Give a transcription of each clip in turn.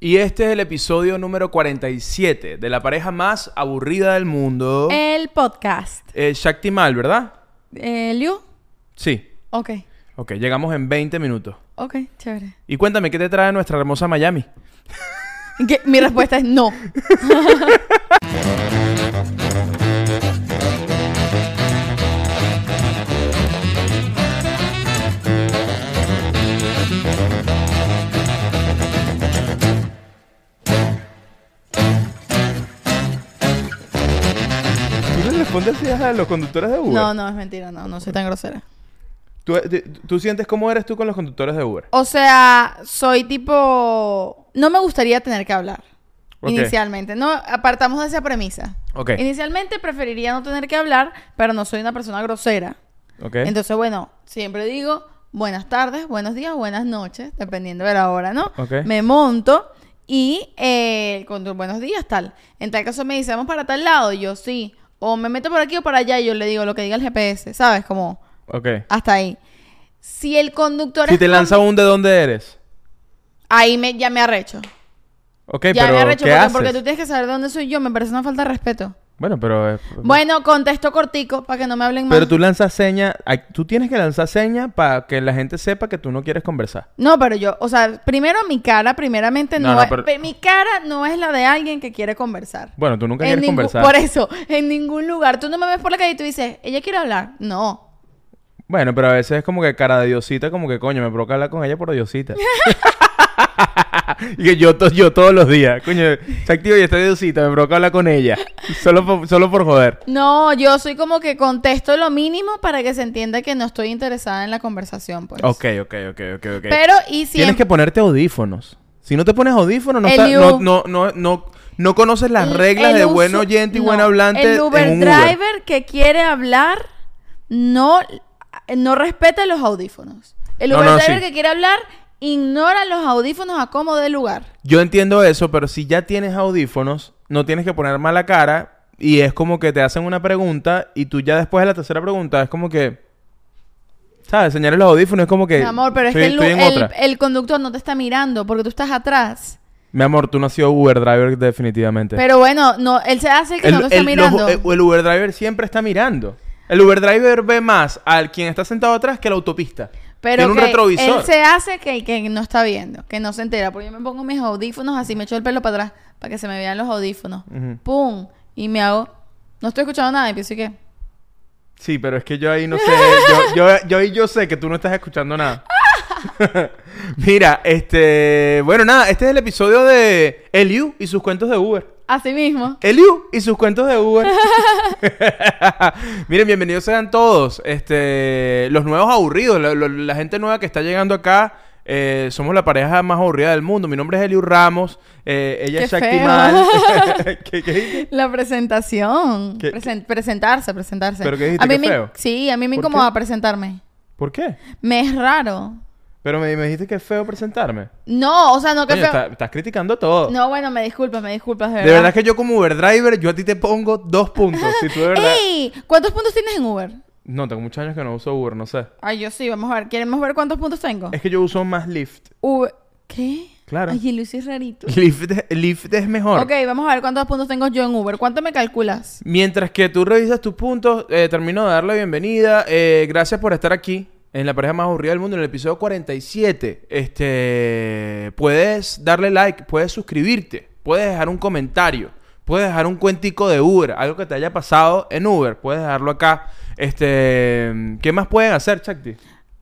Y este es el episodio número 47 de la pareja más aburrida del mundo. El podcast. Eh, Shakti Mal, ¿verdad? Eh, Liu. Sí. Ok. Ok, llegamos en 20 minutos. Ok, chévere. Y cuéntame, ¿qué te trae nuestra hermosa Miami? Mi respuesta es no. ¿Tú le respondes así a los conductores de Uber? No, no, es mentira, no, no soy tan grosera. ¿Tú, tú- tú sientes cómo eres tú con los conductores de Uber? O sea, soy tipo... No me gustaría tener que hablar. Inicialmente. No, apartamos de esa premisa. Ok. Inicialmente preferiría no tener que hablar, pero no soy una persona grosera. ¿Ok? Entonces, bueno, siempre digo buenas tardes, buenos días, buenas noches, dependiendo de la hora, ¿no? Me monto y eh, con buenos días, tal. En tal caso me dice, vamos para tal lado, yo sí. O me meto por aquí o para allá, y yo le digo lo que diga el GPS, ¿sabes? Como ok. hasta ahí. Si el conductor Si es te lanza un de dónde eres. Ahí me, ya me arrecho. Ok, ya me arrecho, ¿qué porque, haces? porque tú tienes que saber de dónde soy yo, me parece una falta de respeto. Bueno, pero... eh, Bueno, contesto cortico para que no me hablen más. Pero tú lanzas seña... ay, Tú tienes que lanzar seña para que la gente sepa que tú no quieres conversar. No, pero yo, o sea, primero mi cara, primeramente No, no, no, es, pero- mi cara no es la de alguien que quiere conversar. Bueno, tú nunca En quieres ningún- conversar. Por eso, en ningún lugar. Tú no me ves por la calle y tú dices, ella quiere hablar. No. Bueno, pero a veces es como que cara de diosita, como que coño, me provoca hablar con ella por diosita. y que yo, to- yo todos los días, coño, se activa y está diosita, me provoca hablar con ella. Solo por, solo por joder. No, yo soy como que contesto lo mínimo para que se entienda que no estoy interesada en la conversación, pues. Ok, ok, ok, ok, ok. Pero, y Tienes siempre... que ponerte audífonos. Si no te pones audífonos, no, está- no, no, no, no, no conoces las reglas el de buen oyente y no, buen hablante El Uber en un Uber. driver que quiere hablar no, no respeta los audífonos. El No, Uber no, driver sí. que quiere hablar ignora los audífonos a como dé lugar. Yo entiendo eso, pero si ya tienes audífonos, no tienes que poner mala cara y es como que te hacen una pregunta y tú ya después de la tercera pregunta es como que, ¿sabes? Señales los audífonos es como que... Mi amor, pero es estoy- que el, el- el conductor no te está mirando porque tú estás atrás. Mi amor, tú no has sido Uber driver definitivamente. Pero bueno, no, él se hace el que no te está el, mirando. los- el- el Uber driver siempre está mirando. El Uber driver ve más al quien está sentado atrás que a la autopista. Pero Tiene un retrovisor. él se hace que, que no está viendo, que no se entera. Porque yo me pongo mis audífonos así, me echo el pelo para atrás para que se me vean los audífonos. ¡Pum! Y me hago... No estoy escuchando nada y pienso que... Sí, pero es que yo ahí no sé. yo, yo, yo ahí yo sé que tú no estás escuchando nada. Mira, este. Bueno, nada, este es el episodio de Eliu y sus cuentos de Uber. Así mismo. Eliu y sus cuentos de Uber. Miren, bienvenidos sean todos. Este, los nuevos aburridos, la, la- la gente nueva que está llegando acá. eh, somos la pareja más aburrida del mundo. Mi nombre es Eliu Ramos. eh, ella Qué es Shakti. Mal. ¿Qué? La presentación. ¿Qué- Presen- presentarse, presentarse. ¿Pero qué dijiste, a mí me, feo? Sí, a mí me ¿Por incomoda presentarme. ¿Por qué? Me es raro. Pero me, me dijiste que es feo presentarme. No, o sea, no que Coño, feo. está- estás criticando todo. No, bueno, me disculpas, me disculpas, de De verdad. verdad que yo como Uber driver, yo a ti te pongo dos puntos. Si tú de verdad... ¡Ey! ¿Cuántos puntos tienes en Uber? No, tengo muchos años que no uso Uber, no sé. Ay, yo sí, vamos a ver. ¿Queremos ver cuántos puntos tengo? Es que yo uso más Lyft. Uber. ¿Qué? Claro. Ay, Luis es rarito. Lyft, Lyft es mejor. Ok, vamos a ver cuántos puntos tengo yo en Uber. ¿Cuánto me calculas? Mientras que tú revisas tus puntos, eh, termino de dar la bienvenida. Eh, gracias por estar aquí en la pareja más aburrida del mundo, en el episodio 47. Este, puedes darle like, puedes suscribirte, puedes dejar un comentario, puedes dejar un cuentico de Uber, algo que te haya pasado en Uber, puedes dejarlo acá. Este, ¿qué más pueden hacer, Chakti?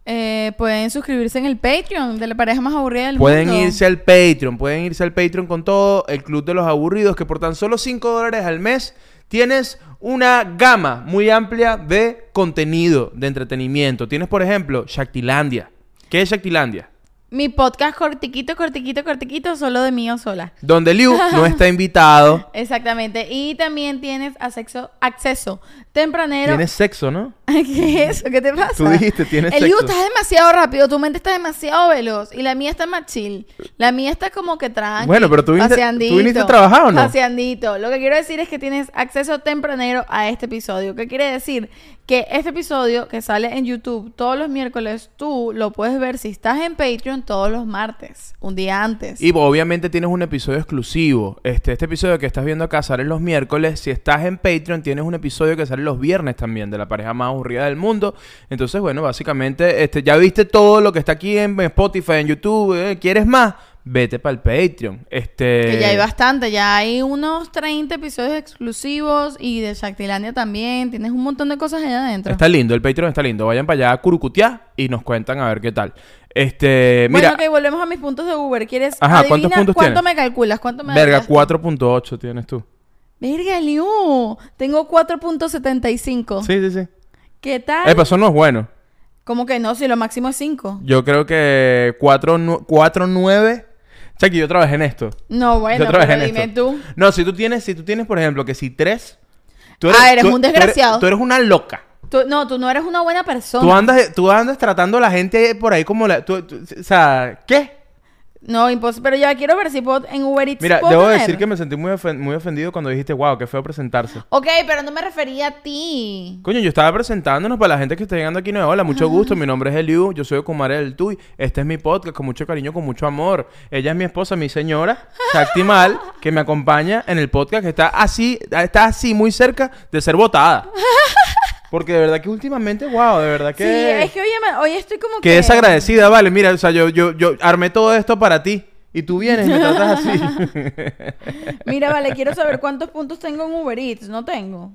Eh, pueden suscribirse en el Patreon de la pareja más aburrida del Pueden mundo. irse al Patreon, pueden irse al Patreon con todo el Club de los Aburridos, que por tan solo 5 dólares al mes tienes una gama muy amplia de contenido, de entretenimiento. Tienes, por ejemplo, Shaktilandia. ¿Qué es Shaktilandia? Mi podcast cortiquito, cortiquito, cortiquito, solo de mí o sola. Donde Liu no está invitado. Exactamente. Y también tienes acceso, acceso tempranero. Tienes sexo, ¿no? ¿Qué es eso? ¿Qué te pasa? Tú dijiste, tienes El sexo. está demasiado rápido, tu mente está demasiado veloz y la mía está más chill. La mía está como que tranqui. Bueno, pero tú viniste- tú viniste a trabajar, ¿o no? Paseandito. Lo que quiero decir es que tienes acceso tempranero a este episodio. ¿Qué quiere decir? Que este episodio que sale en YouTube todos los miércoles, tú lo puedes ver si estás en Patreon todos los martes, un día antes. Y obviamente tienes un episodio exclusivo. Este, este episodio que estás viendo acá sale los miércoles. Si estás en Patreon, tienes un episodio que sale los viernes también, de la pareja más aburrida del mundo. Entonces, bueno, básicamente, este, ya viste todo lo que está aquí en Spotify, en YouTube. ¿eh? ¿Quieres más? Vete para el Patreon. Este. Que ya hay bastante, ya hay unos 30 episodios exclusivos y de Shaktilandia también. Tienes un montón de cosas allá adentro. Está lindo, el Patreon está lindo. Vayan para allá a curucutear y nos cuentan a ver qué tal. Este, mira, bueno, ok, volvemos a mis puntos de Uber. ¿Quieres Ajá, ¿cuántos puntos cuánto tienes? me calculas? ¿Cuánto me verga, darías tú? 4.8 tienes tú. Verga, Liu. Tengo 4.75. Sí, sí, sí. ¿Qué tal? Epa, eso no es bueno. ¿Cómo que no? Si lo máximo es 5. Yo creo que 4.9. Que yo trabajé en esto. No, bueno, yo trabajé pero en dime esto. tú. No, si tú tienes, si tú tienes, por ejemplo, que si 3. Ah, eres un desgraciado. Tú eres, una loca. Tú- no, tú no eres una buena persona. Tú andas, tú andas tratando a la gente por ahí como la. tú- tú- o sea, ¿qué? No, imposible. Pero ya quiero ver si puedo en Uber Eats. Mira, puedo debo tener. decir que me sentí muy, ofen- muy ofendido cuando dijiste, wow, qué feo presentarse. Ok, pero no me refería a ti. Coño, yo estaba presentánnos para la gente que está llegando aquí nueva. Hola, mucho gusto. Mi nombre es Eliu. Yo soy Kumare del Tuy. Este es mi podcast con mucho cariño, con mucho amor. Ella es mi esposa, mi señora, Mal, que me acompaña en el podcast que está así, está así muy cerca de ser votada. Porque de verdad que últimamente, wow, de verdad que... Sí, es que oye, hoy estoy como que que... desagradecida, vale. Mira, o sea, yo, yo, yo armé todo esto para ti. Y tú vienes y me tratas así. Mira, vale, quiero saber cuántos puntos tengo en Uber Eats. No tengo.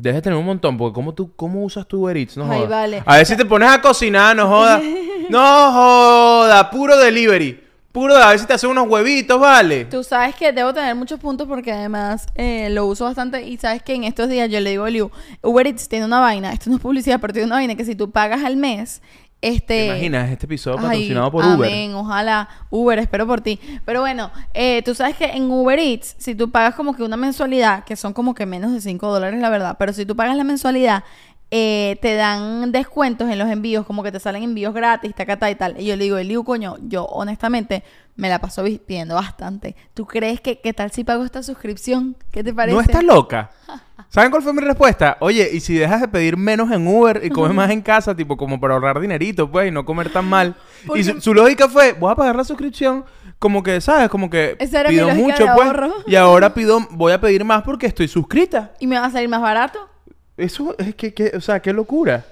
Debes de tener un montón, porque ¿cómo, tú, cómo usas tu Uber Eats? No Ay, vale. A ver si te pones a cocinar, no jodas. no joda, puro delivery. Puro, a ver si te hace unos huevitos, vale. Tú sabes que debo tener muchos puntos porque además eh, lo uso bastante y sabes que en estos días yo le digo a Liu, Uber Eats tiene una vaina, esto no es publicidad, pero tiene una vaina que si tú pagas al mes, este... ¿Te imaginas este episodio Ay, patrocinado por Uber? Amén, ojalá Uber, espero por ti. Pero bueno, eh, tú sabes que en Uber Eats, si tú pagas como que una mensualidad, que son como que menos de 5 dólares, la verdad, pero si tú pagas la mensualidad, eh, te dan descuentos en los envíos, como que te salen envíos gratis, tacata y tal. Y yo le digo, Eliu, coño, yo honestamente me la paso vi- pidiendo bastante. ¿Tú crees que qué tal si pago esta suscripción? ¿Qué te parece? ¿No estás loca? ¿Saben cuál fue mi respuesta? Oye, y si dejas de pedir menos en Uber y comes más en casa, tipo como para ahorrar dinerito, pues, y no comer tan mal. Porque- Y su, su lógica fue, voy a pagar la suscripción, como que, ¿sabes? Como que Esa era mi pido mucho, de pues, y ahora pido, voy a pedir más porque estoy suscrita. ¿Y me va a salir más barato? Eso es que, que- o sea, qué locura.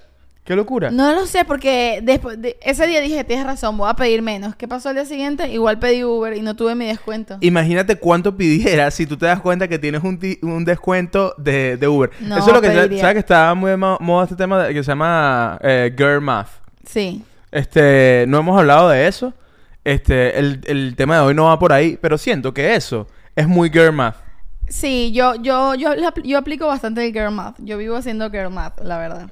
Qué locura. No lo sé, porque después de ese día dije, tienes razón, voy a pedir menos. ¿Qué pasó al día siguiente? Igual pedí Uber y no tuve mi descuento. Imagínate cuánto pidieras si tú te das cuenta que tienes un, un descuento de, de Uber. No, Eso es lo que pediría. sabes que está muy de mo- moda este tema de- que se llama eh, Girl Math. Sí. Este, no hemos hablado de eso. Este, el, el tema de hoy no va por ahí, pero siento que eso es muy Girl Math. Sí, yo, yo, yo, yo aplico bastante el girl math. Yo vivo haciendo girl math, la verdad.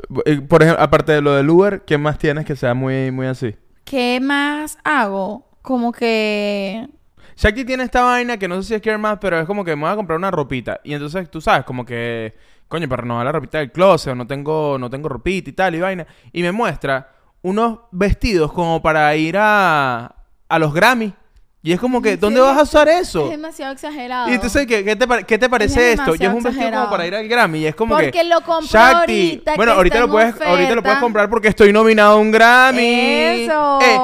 Por ejemplo, aparte de lo del Uber, ¿qué más tienes que sea muy, muy así? ¿Qué más hago? Como que... Shakti tiene esta vaina que no sé si es Girl Math, pero es como que me voy a comprar una ropita. Y entonces tú sabes, como que, coño, para renovar la ropita del closet, o no tengo, no tengo ropita y tal, y vaina. Y me muestra unos vestidos como para ir a, a los Grammy. Y es como que, ¿En ¿dónde vas a usar eso? Es demasiado exagerado. Y entonces, ¿qué, qué te, qué te parece Es esto? Y es un vestido como para ir al Grammy. Y es como Porque que. lo compro Shakti. ahorita, Bueno, que ahorita está lo, puedes, ahorita lo puedes comprar porque estoy nominado a un Grammy. ¡Eso! Eh,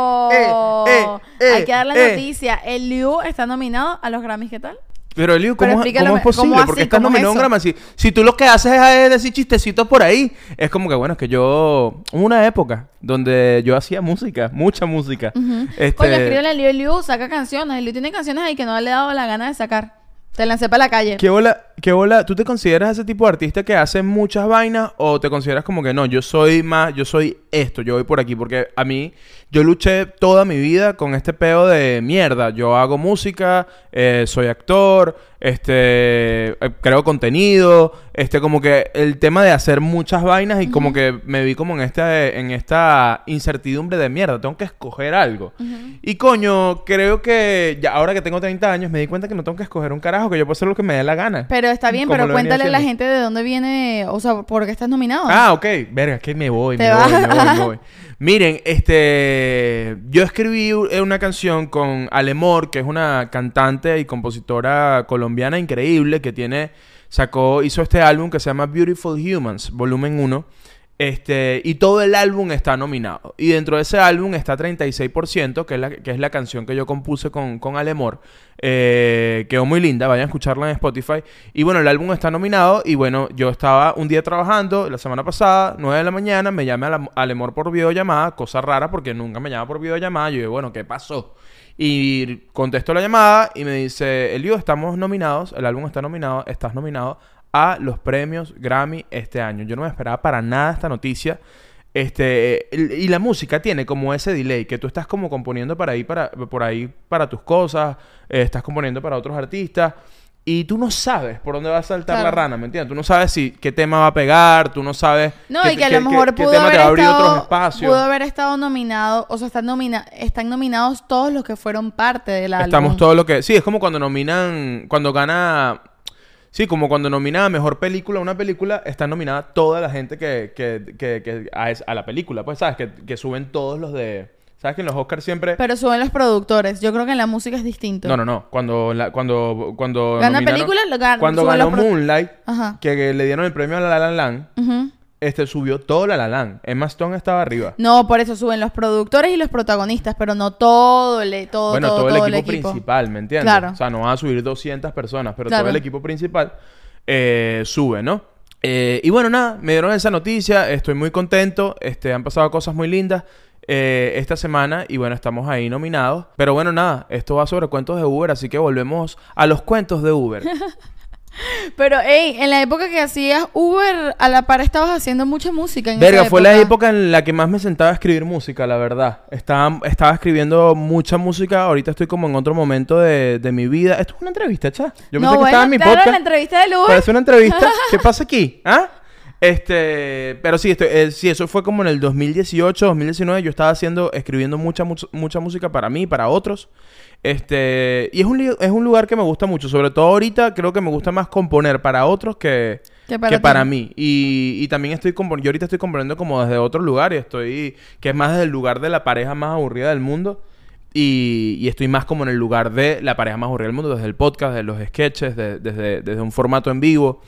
eh, eh, Hay que dar la noticia. El Liu está nominado a los Grammys, ¿qué tal? Pero Eliu, Pero ¿cómo, explícalo, cómo es ¿cómo posible? así? Porque estás ¿Cómo es nominado un. Si, si tú lo que haces es decir chistecitos por ahí, es como que, bueno, es que yo... Hubo una época donde yo hacía música, mucha música. este, Coño, escríbele a Liu. El Liu saca canciones. El Liu tiene canciones ahí que no le he dado la gana de sacar. Te lancé para la calle. ¿qué, bola, ¿Qué bola? ¿Tú te consideras ese tipo de artista que hace muchas vainas o te consideras como que no, yo soy más, yo soy esto, yo voy por aquí? Porque a mí, yo luché toda mi vida con este peo de mierda. Yo hago música, eh, soy actor, este, eh, creo contenido, este, como que el tema de hacer muchas vainas y como que me vi como en esta, en esta incertidumbre de mierda, tengo que escoger algo. Y coño, creo que ya ahora que tengo 30 años me di cuenta que no tengo que escoger un carajo, que yo puedo hacer lo que me dé la gana. Pero está bien, pero cuéntale a la gente de dónde viene, o sea, por qué estás nominado. Ah, ok. Verga, es que me voy, me vas. voy, me voy, me voy. Miren, este... Yo escribí u- una canción con Alemor, que es una cantante y compositora colombiana increíble que tiene... Sacó, hizo este álbum que se llama Beautiful Humans, volumen 1. Este, y todo el álbum está nominado. Y dentro de ese álbum está 36%, que es la, que es la canción que yo compuse con, con Alemor. Eh, quedó muy linda, vayan a escucharla en Spotify. Y bueno, el álbum está nominado. Y bueno, yo estaba un día trabajando, la semana pasada, 9 de la mañana, me llamé Alemor por videollamada, cosa rara porque nunca me llama por videollamada. Yo digo, bueno, ¿qué pasó? Y contesto la llamada y me dice, Elio, estamos nominados, el álbum está nominado, estás nominado a los premios Grammy este año. Yo no me esperaba para nada esta noticia. Este, y la música tiene como ese delay, que tú estás como componiendo para ahí, para, por ahí para tus cosas, eh, estás componiendo para otros artistas, y tú no sabes por dónde va a saltar la rana, ¿me entiendes? Tú no sabes si qué tema va a pegar, tú no sabes No, qué, y que a qué- lo mejor qué- pudo tema haber, te va a abrir otros estado, espacios. pudo haber estado nominado, o sea, están, nomina están nominados todos los que fueron parte del álbum. Estamos todo lo que... Sí, es como cuando nominan... Cuando gana... Sí, como cuando nomina a Mejor Película una película, está nominada toda la gente que... que, que, que- a, es- a la película. Pues, ¿sabes? Que, que suben todos los de... ¿Sabes que en los Oscars siempre... Pero suben los productores. Yo creo que en la música es distinto. No, no, no. Cuando... La, cuando, cuando Gana película, lo gana- Cuando ganó Moonlight, Ajá. que le dieron el premio a La La Land. Este subió todo La La Land. Emma Stone estaba arriba. No, por eso suben los productores y los protagonistas, pero no todo el, todo, bueno, todo, todo, todo el, equipo principal, ¿me entiendes? Claro. O sea, no van a subir 200 personas, pero Claro. todo el equipo principal eh, sube, ¿no? Eh, y bueno, nada, me dieron esa noticia, estoy muy contento, este, han pasado cosas muy lindas eh, esta semana y bueno, estamos ahí nominados. Pero bueno, nada, esto va sobre cuentos de Uber, así que volvemos a los cuentos de Uber. Pero, hey, en la época que hacías Uber, a la par estabas haciendo mucha música. En Verga, esa fue la época en la que más me sentaba a escribir música, la verdad. Estaba, estaba escribiendo mucha música, ahorita estoy como en otro momento de, de mi vida. Esto es una entrevista, cha. Yo no, pensé que estaba en mi claro, podcast. la entrevista del Uber. Parece una entrevista. ¿Qué pasa aquí? ¿Ah? Este, pero sí, estoy- eh, sí, eso fue como en el 2018, 2019. Yo estaba haciendo, escribiendo mucha, mucha, mucha música para mí, para otros. Este, y es un, es un lugar que me gusta mucho. Sobre todo ahorita, creo que me gusta más componer para otros que, Que que para mí. Y, y también estoy componiendo, yo ahorita estoy componiendo como desde otro lugar y estoy, que es más desde el lugar de la pareja más aburrida del mundo. Y, y estoy más como en el lugar de la pareja más aburrida del mundo, desde el podcast, desde los sketches, de- desde, desde un formato en vivo.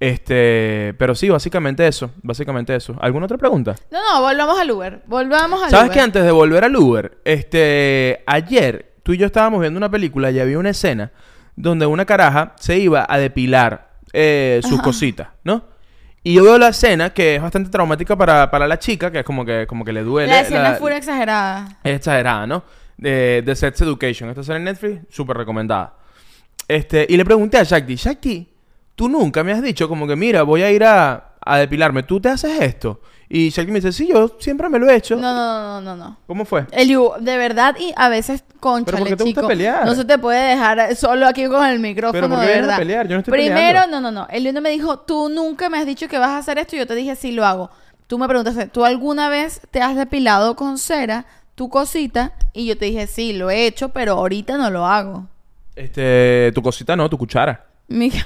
Este, pero sí, básicamente eso, básicamente eso. ¿Alguna otra pregunta? No, no, volvamos al Uber. Volvamos al ¿Sabes Uber. que antes de volver al Uber, este, ayer tú y yo estábamos viendo una película y había una escena donde una caraja se iba a depilar eh, sus cositas, ¿no? Y yo veo la escena que es bastante traumática para, para la chica, que es como que, como que le duele. La escena la- fue exagerada. es exagerada, ¿no? De, de Sex Education. Esta serie en Netflix, súper recomendada. Este, y le pregunté a Shakti, Shakti, tú nunca me has dicho como que, mira, voy a ir a, a depilarme, ¿tú te haces esto? Y Shakti me dice, sí, yo siempre me lo he hecho. No, no, no, no, no. ¿Cómo fue? Eliu, de verdad, y a veces, concha, ¿Pero por qué te gusta pelear? No se te puede dejar solo aquí con el micrófono, ¿Pero por qué de verdad. pelear? Yo no estoy Primero, peleando. no, no, no. Eliu me dijo, tú nunca me has dicho que vas a hacer esto. Y yo te dije, sí, lo hago. Tú me preguntaste, ¿tú alguna vez te has depilado con cera tu cosita? Y yo te dije, sí, lo he hecho, pero ahorita no lo hago. Este, tu cosita no, tu cuchara. Mija.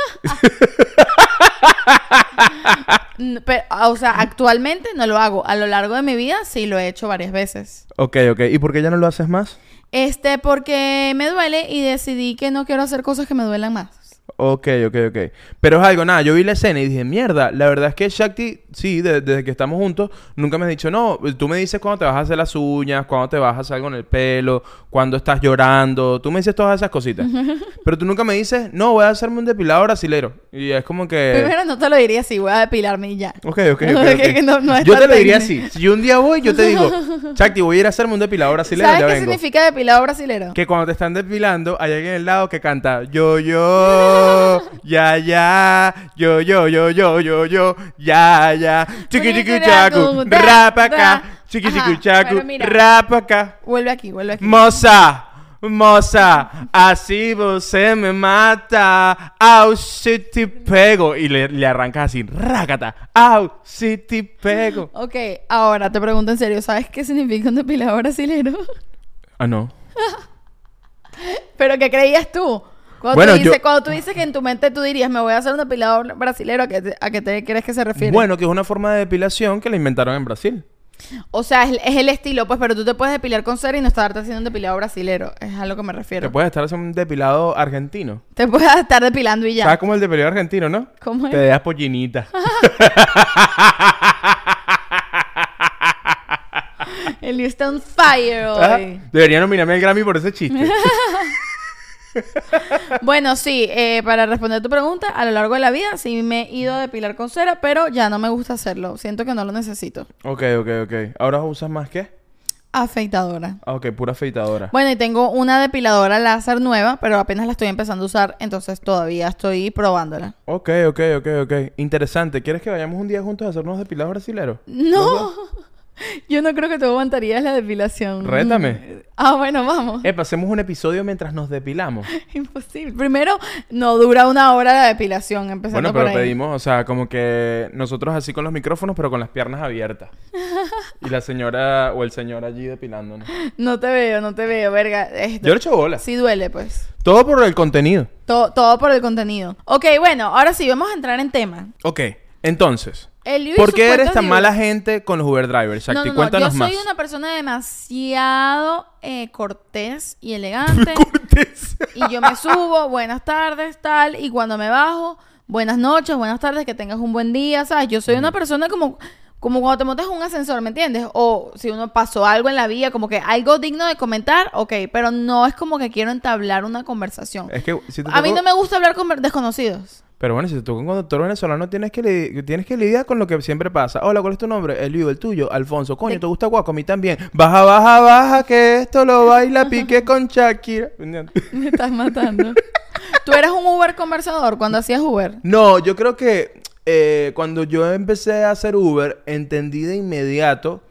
Pero, o sea, actualmente no lo hago. A lo largo de mi vida sí lo he hecho varias veces. Ok, ok. ¿Y por qué ya no lo haces más? Este, porque me duele y decidí que no quiero hacer cosas que me duelan más. Ok, ok, ok. Pero es algo, nada, yo vi la escena y dije, mierda, la verdad es que Shakti, sí, de- desde que estamos juntos, nunca me has dicho, no, tú me dices cuando te vas a hacer las uñas, cuando te vas a hacer algo en el pelo, cuando estás llorando, tú me dices todas esas cositas. Pero tú nunca me dices, no, voy a hacerme un depilado brasilero. Y es como que... Primero no te lo diría así, voy a depilarme y ya. Ok, ok, ok. Que ok. no- no es yo te tan lo diría técnico. así. Si yo un día voy, yo te digo, Shakti, voy a ir a hacerme un depilado brasilero, ¿Sabes ya qué vengo. significa depilado brasilero? Que cuando te están depilando, hay alguien al lado que canta yo, yo. Yo, ya, ya, yo, yo, yo, yo, yo, yo, ya, ya, chiqui, chiqui, chacu, rapa acá, chiqui, chiqui, chacu, rapa acá. Vuelve aquí, vuelve aquí. Moza, moza, así você me mata. Au, si te pego. Y le, le arrancas así, rácata. Au, si te pego. Ok, ahora te pregunto en serio, ¿sabes qué significa un depilador brasilero? Ah, no. ¿Pero qué creías tú? Cuando, Bueno, tú dices, yo- cuando tú dices que en tu mente tú dirías, me voy a hacer un depilador brasilero, ¿a qué te, a qué te crees que se refiere? Bueno, que es una forma de depilación que la inventaron en Brasil. O sea, es, es el estilo, pues, pero tú te puedes depilar con cera y no estarte haciendo un depilado brasilero. Es a lo que me refiero. Te puedes estar haciendo un depilado argentino. Te puedes estar depilando y ya. ¿Sabes cómo es el depilado argentino, no? ¿Cómo es? Te dejas pollinita. El Liu está on fire hoy. Debería nominarme al Grammy por ese chiste. Bueno, sí, eh, para responder tu pregunta, a lo largo de la vida sí me he ido a depilar con cera, pero ya no me gusta hacerlo. Siento que no lo necesito. ok, ok, ok. ¿Ahora usas más qué? Afeitadora. Ah, ok, pura afeitadora. Bueno, y tengo una depiladora láser nueva, pero apenas la estoy empezando a usar, entonces todavía estoy probándola. Ok, ok, ok, ok. Interesante. ¿Quieres que vayamos un día juntos a hacernos depilados brasileros? No, yo no creo que tú aguantarías la depilación. Rétame. Ah, bueno, vamos. Eh, pasemos un episodio mientras nos depilamos. Imposible. Primero, no dura una hora la depilación, empezando Bueno, pero por ahí. pedimos, o sea, como que nosotros así con los micrófonos, pero con las piernas abiertas. Y la señora o el señor allí depilándonos. No te veo, no te veo, verga. Esto- Yo le echo bolas. Sí duele, pues. Todo por el contenido. Todo, todo por el contenido. Ok, bueno, ahora sí, vamos a entrar en tema. Ok, entonces. El ¿Por qué eres tan de mala gente con los Uber drivers? No, Shakti? no, no. Cuéntanos Yo más. soy una persona demasiado eh, cortés y elegante. Cortés. y yo me subo, buenas tardes, tal. Y cuando me bajo, buenas noches, buenas tardes, que tengas un buen día, ¿sabes? Yo soy una persona como, como cuando te montas en un ascensor, ¿me entiendes? O si uno pasó algo en la vía, como que algo digno de comentar, ok. Pero no es como que quiero entablar una conversación. Es que si te A mí no me gusta hablar con desconocidos. Pero bueno, si te toca un conductor venezolano, tienes que, tienes que lidiar con lo que siempre pasa. Hola, ¿cuál es tu nombre? Eliu, el tuyo, Alfonso. Coño, ¿te gusta Guaco? A mí también. Baja, baja, baja, que esto lo baila Piqué con Shakira. Me estás matando. ¿Tú eras un Uber conversador cuando hacías Uber? No, yo creo que eh, cuando yo empecé a hacer Uber, entendí de inmediato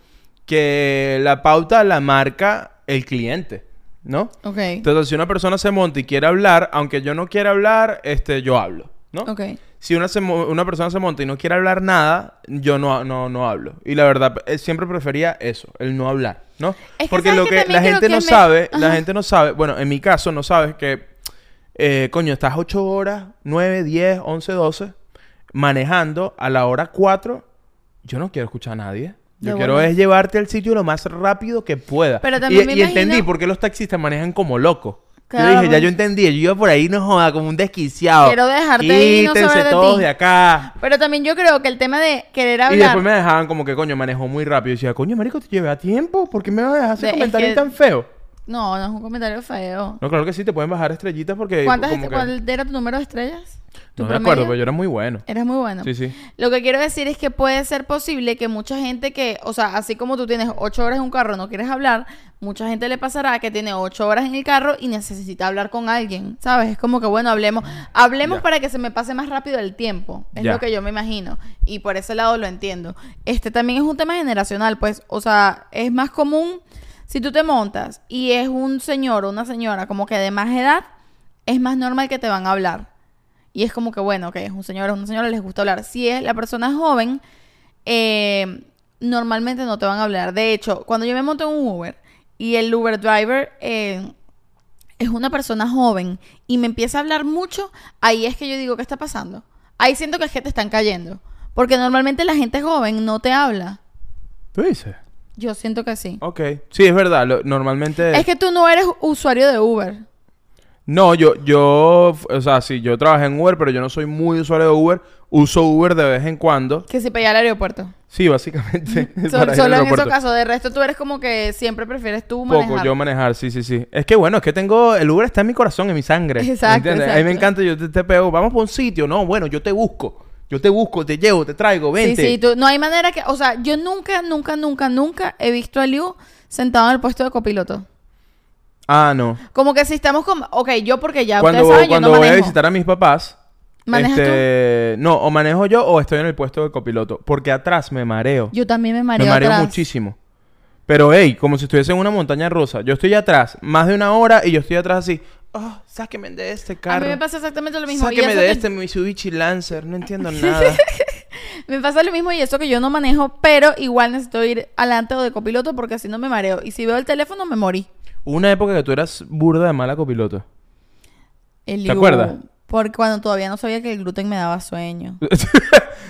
que la pauta la marca el cliente, ¿no? Ok. Entonces, si una persona se monta y quiere hablar, aunque yo no quiera hablar, este, yo hablo, ¿no? Ok. Si una, se una persona se monta y no quiere hablar nada, yo no, no, no hablo. Y la verdad, eh, siempre prefería eso, el no hablar, ¿no? Es que Porque ¿sabes lo que la gente no me- sabe, la gente no sabe, bueno, en mi caso no sabes que, eh, coño, estás 8 horas, 9, 10, 11, 12, manejando a la hora 4, yo no quiero escuchar a nadie. Yo De quiero es llevarte al sitio lo más rápido que pueda. Pero también y, me y entendí por qué los taxistas manejan como locos. Claro, yo dije, ya yo entendí. Yo iba por ahí, no joda, como un desquiciado. Quiero dejarte ir y no Quítense saber de todos ti. de acá. Pero también yo creo que el tema de querer Y hablar... después me dejaban como que, coño, manejó muy rápido. Y decía, coño, marico, te llevé a tiempo. ¿Por qué me vas a dejar ese De- es comentario que- tan feo? No, no es un comentario feo. No, claro que sí, te pueden bajar estrellitas porque... ¿Cuántas como est- que- ¿Cuál era tu número de estrellas? ¿Tu No me acuerdo, pero yo era muy bueno. Eres muy bueno. Sí, sí. Lo que quiero decir es que puede ser posible que mucha gente que, o sea, así como tú tienes ocho horas en un carro, no quieres hablar, mucha gente le pasará que tiene ocho horas en el carro y necesita hablar con alguien, ¿sabes? Es como que, bueno, hablemos, hablemos Ya. para que se me pase más rápido el tiempo. Es Ya. lo que yo me imagino. Y por ese lado lo entiendo. Este también es un tema generacional, pues, o sea, es más común si tú te montas y es un señor o una señora como que de más edad, es más normal que te van a hablar. Y es como que, bueno, que es un señor, es una señora, les gusta hablar. Si es la persona joven, eh, normalmente no te van a hablar. De hecho, cuando yo me monto en un Uber y el Uber driver eh, es una persona joven y me empieza a hablar mucho, ahí es que yo digo, ¿qué está pasando? Ahí siento que es que te están cayendo. Porque normalmente la gente joven no te habla. ¿Tú dices? Yo siento que sí. Ok. Sí, es verdad. lo- normalmente... Es que tú no eres usuario de Uber. No, yo, yo... O sea, sí, yo trabajé en Uber, pero yo no soy muy usuario de Uber. Uso Uber de vez en cuando. Que si para ir al aeropuerto. Sí, básicamente. Ir al solo en esos casos. De resto, tú eres como que siempre prefieres tú Poco manejar. yo manejar, sí, sí, sí. Es que bueno, es que tengo. El Uber está en mi corazón, en mi sangre. ¿me Exacto? A mí me encanta, yo te, te pego. Vamos por un sitio. No, bueno, yo te busco. Yo te busco, te llevo, te traigo, Sí, vente. sí, tú- no hay manera que, o sea, yo nunca, nunca, nunca, nunca he visto a Liu sentado en el puesto de copiloto. Ah, no. Como que si estamos como... Ok, yo porque ya Cuando, ustedes saben, cuando yo no voy a visitar a mis papás, ¿Manejas este, no, o manejo yo o estoy en el puesto de copiloto, porque atrás me mareo. Yo también me me mareo mareo atrás. muchísimo. Pero, hey, como si estuviese en una montaña rusa. Yo estoy atrás más de una hora y yo estoy atrás así. Oh, sáqueme de este A carro. mí me pasa exactamente lo mismo. y Sáqueme eso de que- este Mitsubishi Lancer. No entiendo nada. Me pasa lo mismo y eso que yo no manejo, pero igual necesito ir adelante o de copiloto porque si no me mareo. Y si veo el teléfono, me morí. Hubo una época que tú eras burda de mala copiloto. El ¿Te acuerdas? Porque cuando todavía no sabía que el gluten me daba sueño.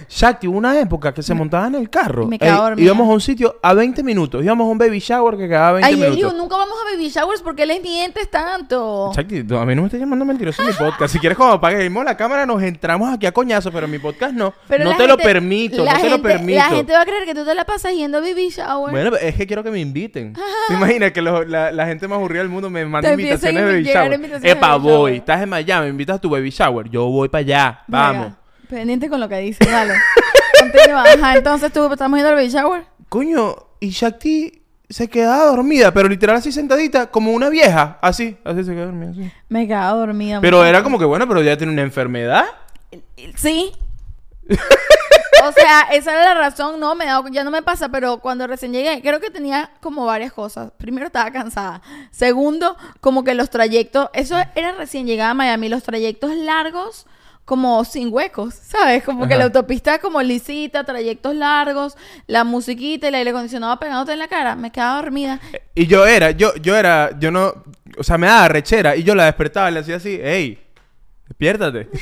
Shakti, hubo una época que se montaba en el carro. Me quedaba Ey, dormida. íbamos a un sitio a 20 minutos. Íbamos a un baby shower que quedaba 20 Ay, minutos. Eliu, nunca vamos a baby showers porque les mientes tanto. Shakti, a mí no me estás llamando mentiroso en mi podcast. Si quieres, cuando apaguemos la cámara, nos entramos aquí a coñazo, pero en mi podcast no. Pero no te lo permito, no te lo permito. La gente va a creer que tú te la pasas yendo a baby shower. Bueno, es que quiero que me inviten. ¿Te imaginas que lo- la, la gente más aburrida del mundo me manda invitaciones de baby shower? Epa, voy. Estás en Miami, me invitas a tu baby shower. Yo voy para allá. Venga, Vamos. Pendiente con lo que dices, dale. Continúa. Ajá, entonces tú estamos yendo al baby shower. Coño, y Shakti se quedaba dormida, pero literal así sentadita, como una vieja. Así, así se quedó dormida. Así. Me quedaba dormida. Pero era como que, bueno, pero ya tiene una enfermedad. Sí. o sea, esa era la razón, no, me da, ya no me pasa, pero cuando recién llegué, creo que tenía como varias cosas. Primero, estaba cansada. Segundo, como que los trayectos, eso era recién llegada a Miami, los trayectos largos, como sin huecos, ¿sabes? Como que la autopista como lisita, trayectos largos, la musiquita y el aire acondicionado pegándote en la cara. Me quedaba dormida. Y yo era, yo, yo era, yo no, o sea, me daba rechera y yo la despertaba y le hacía así, hey, despiértate.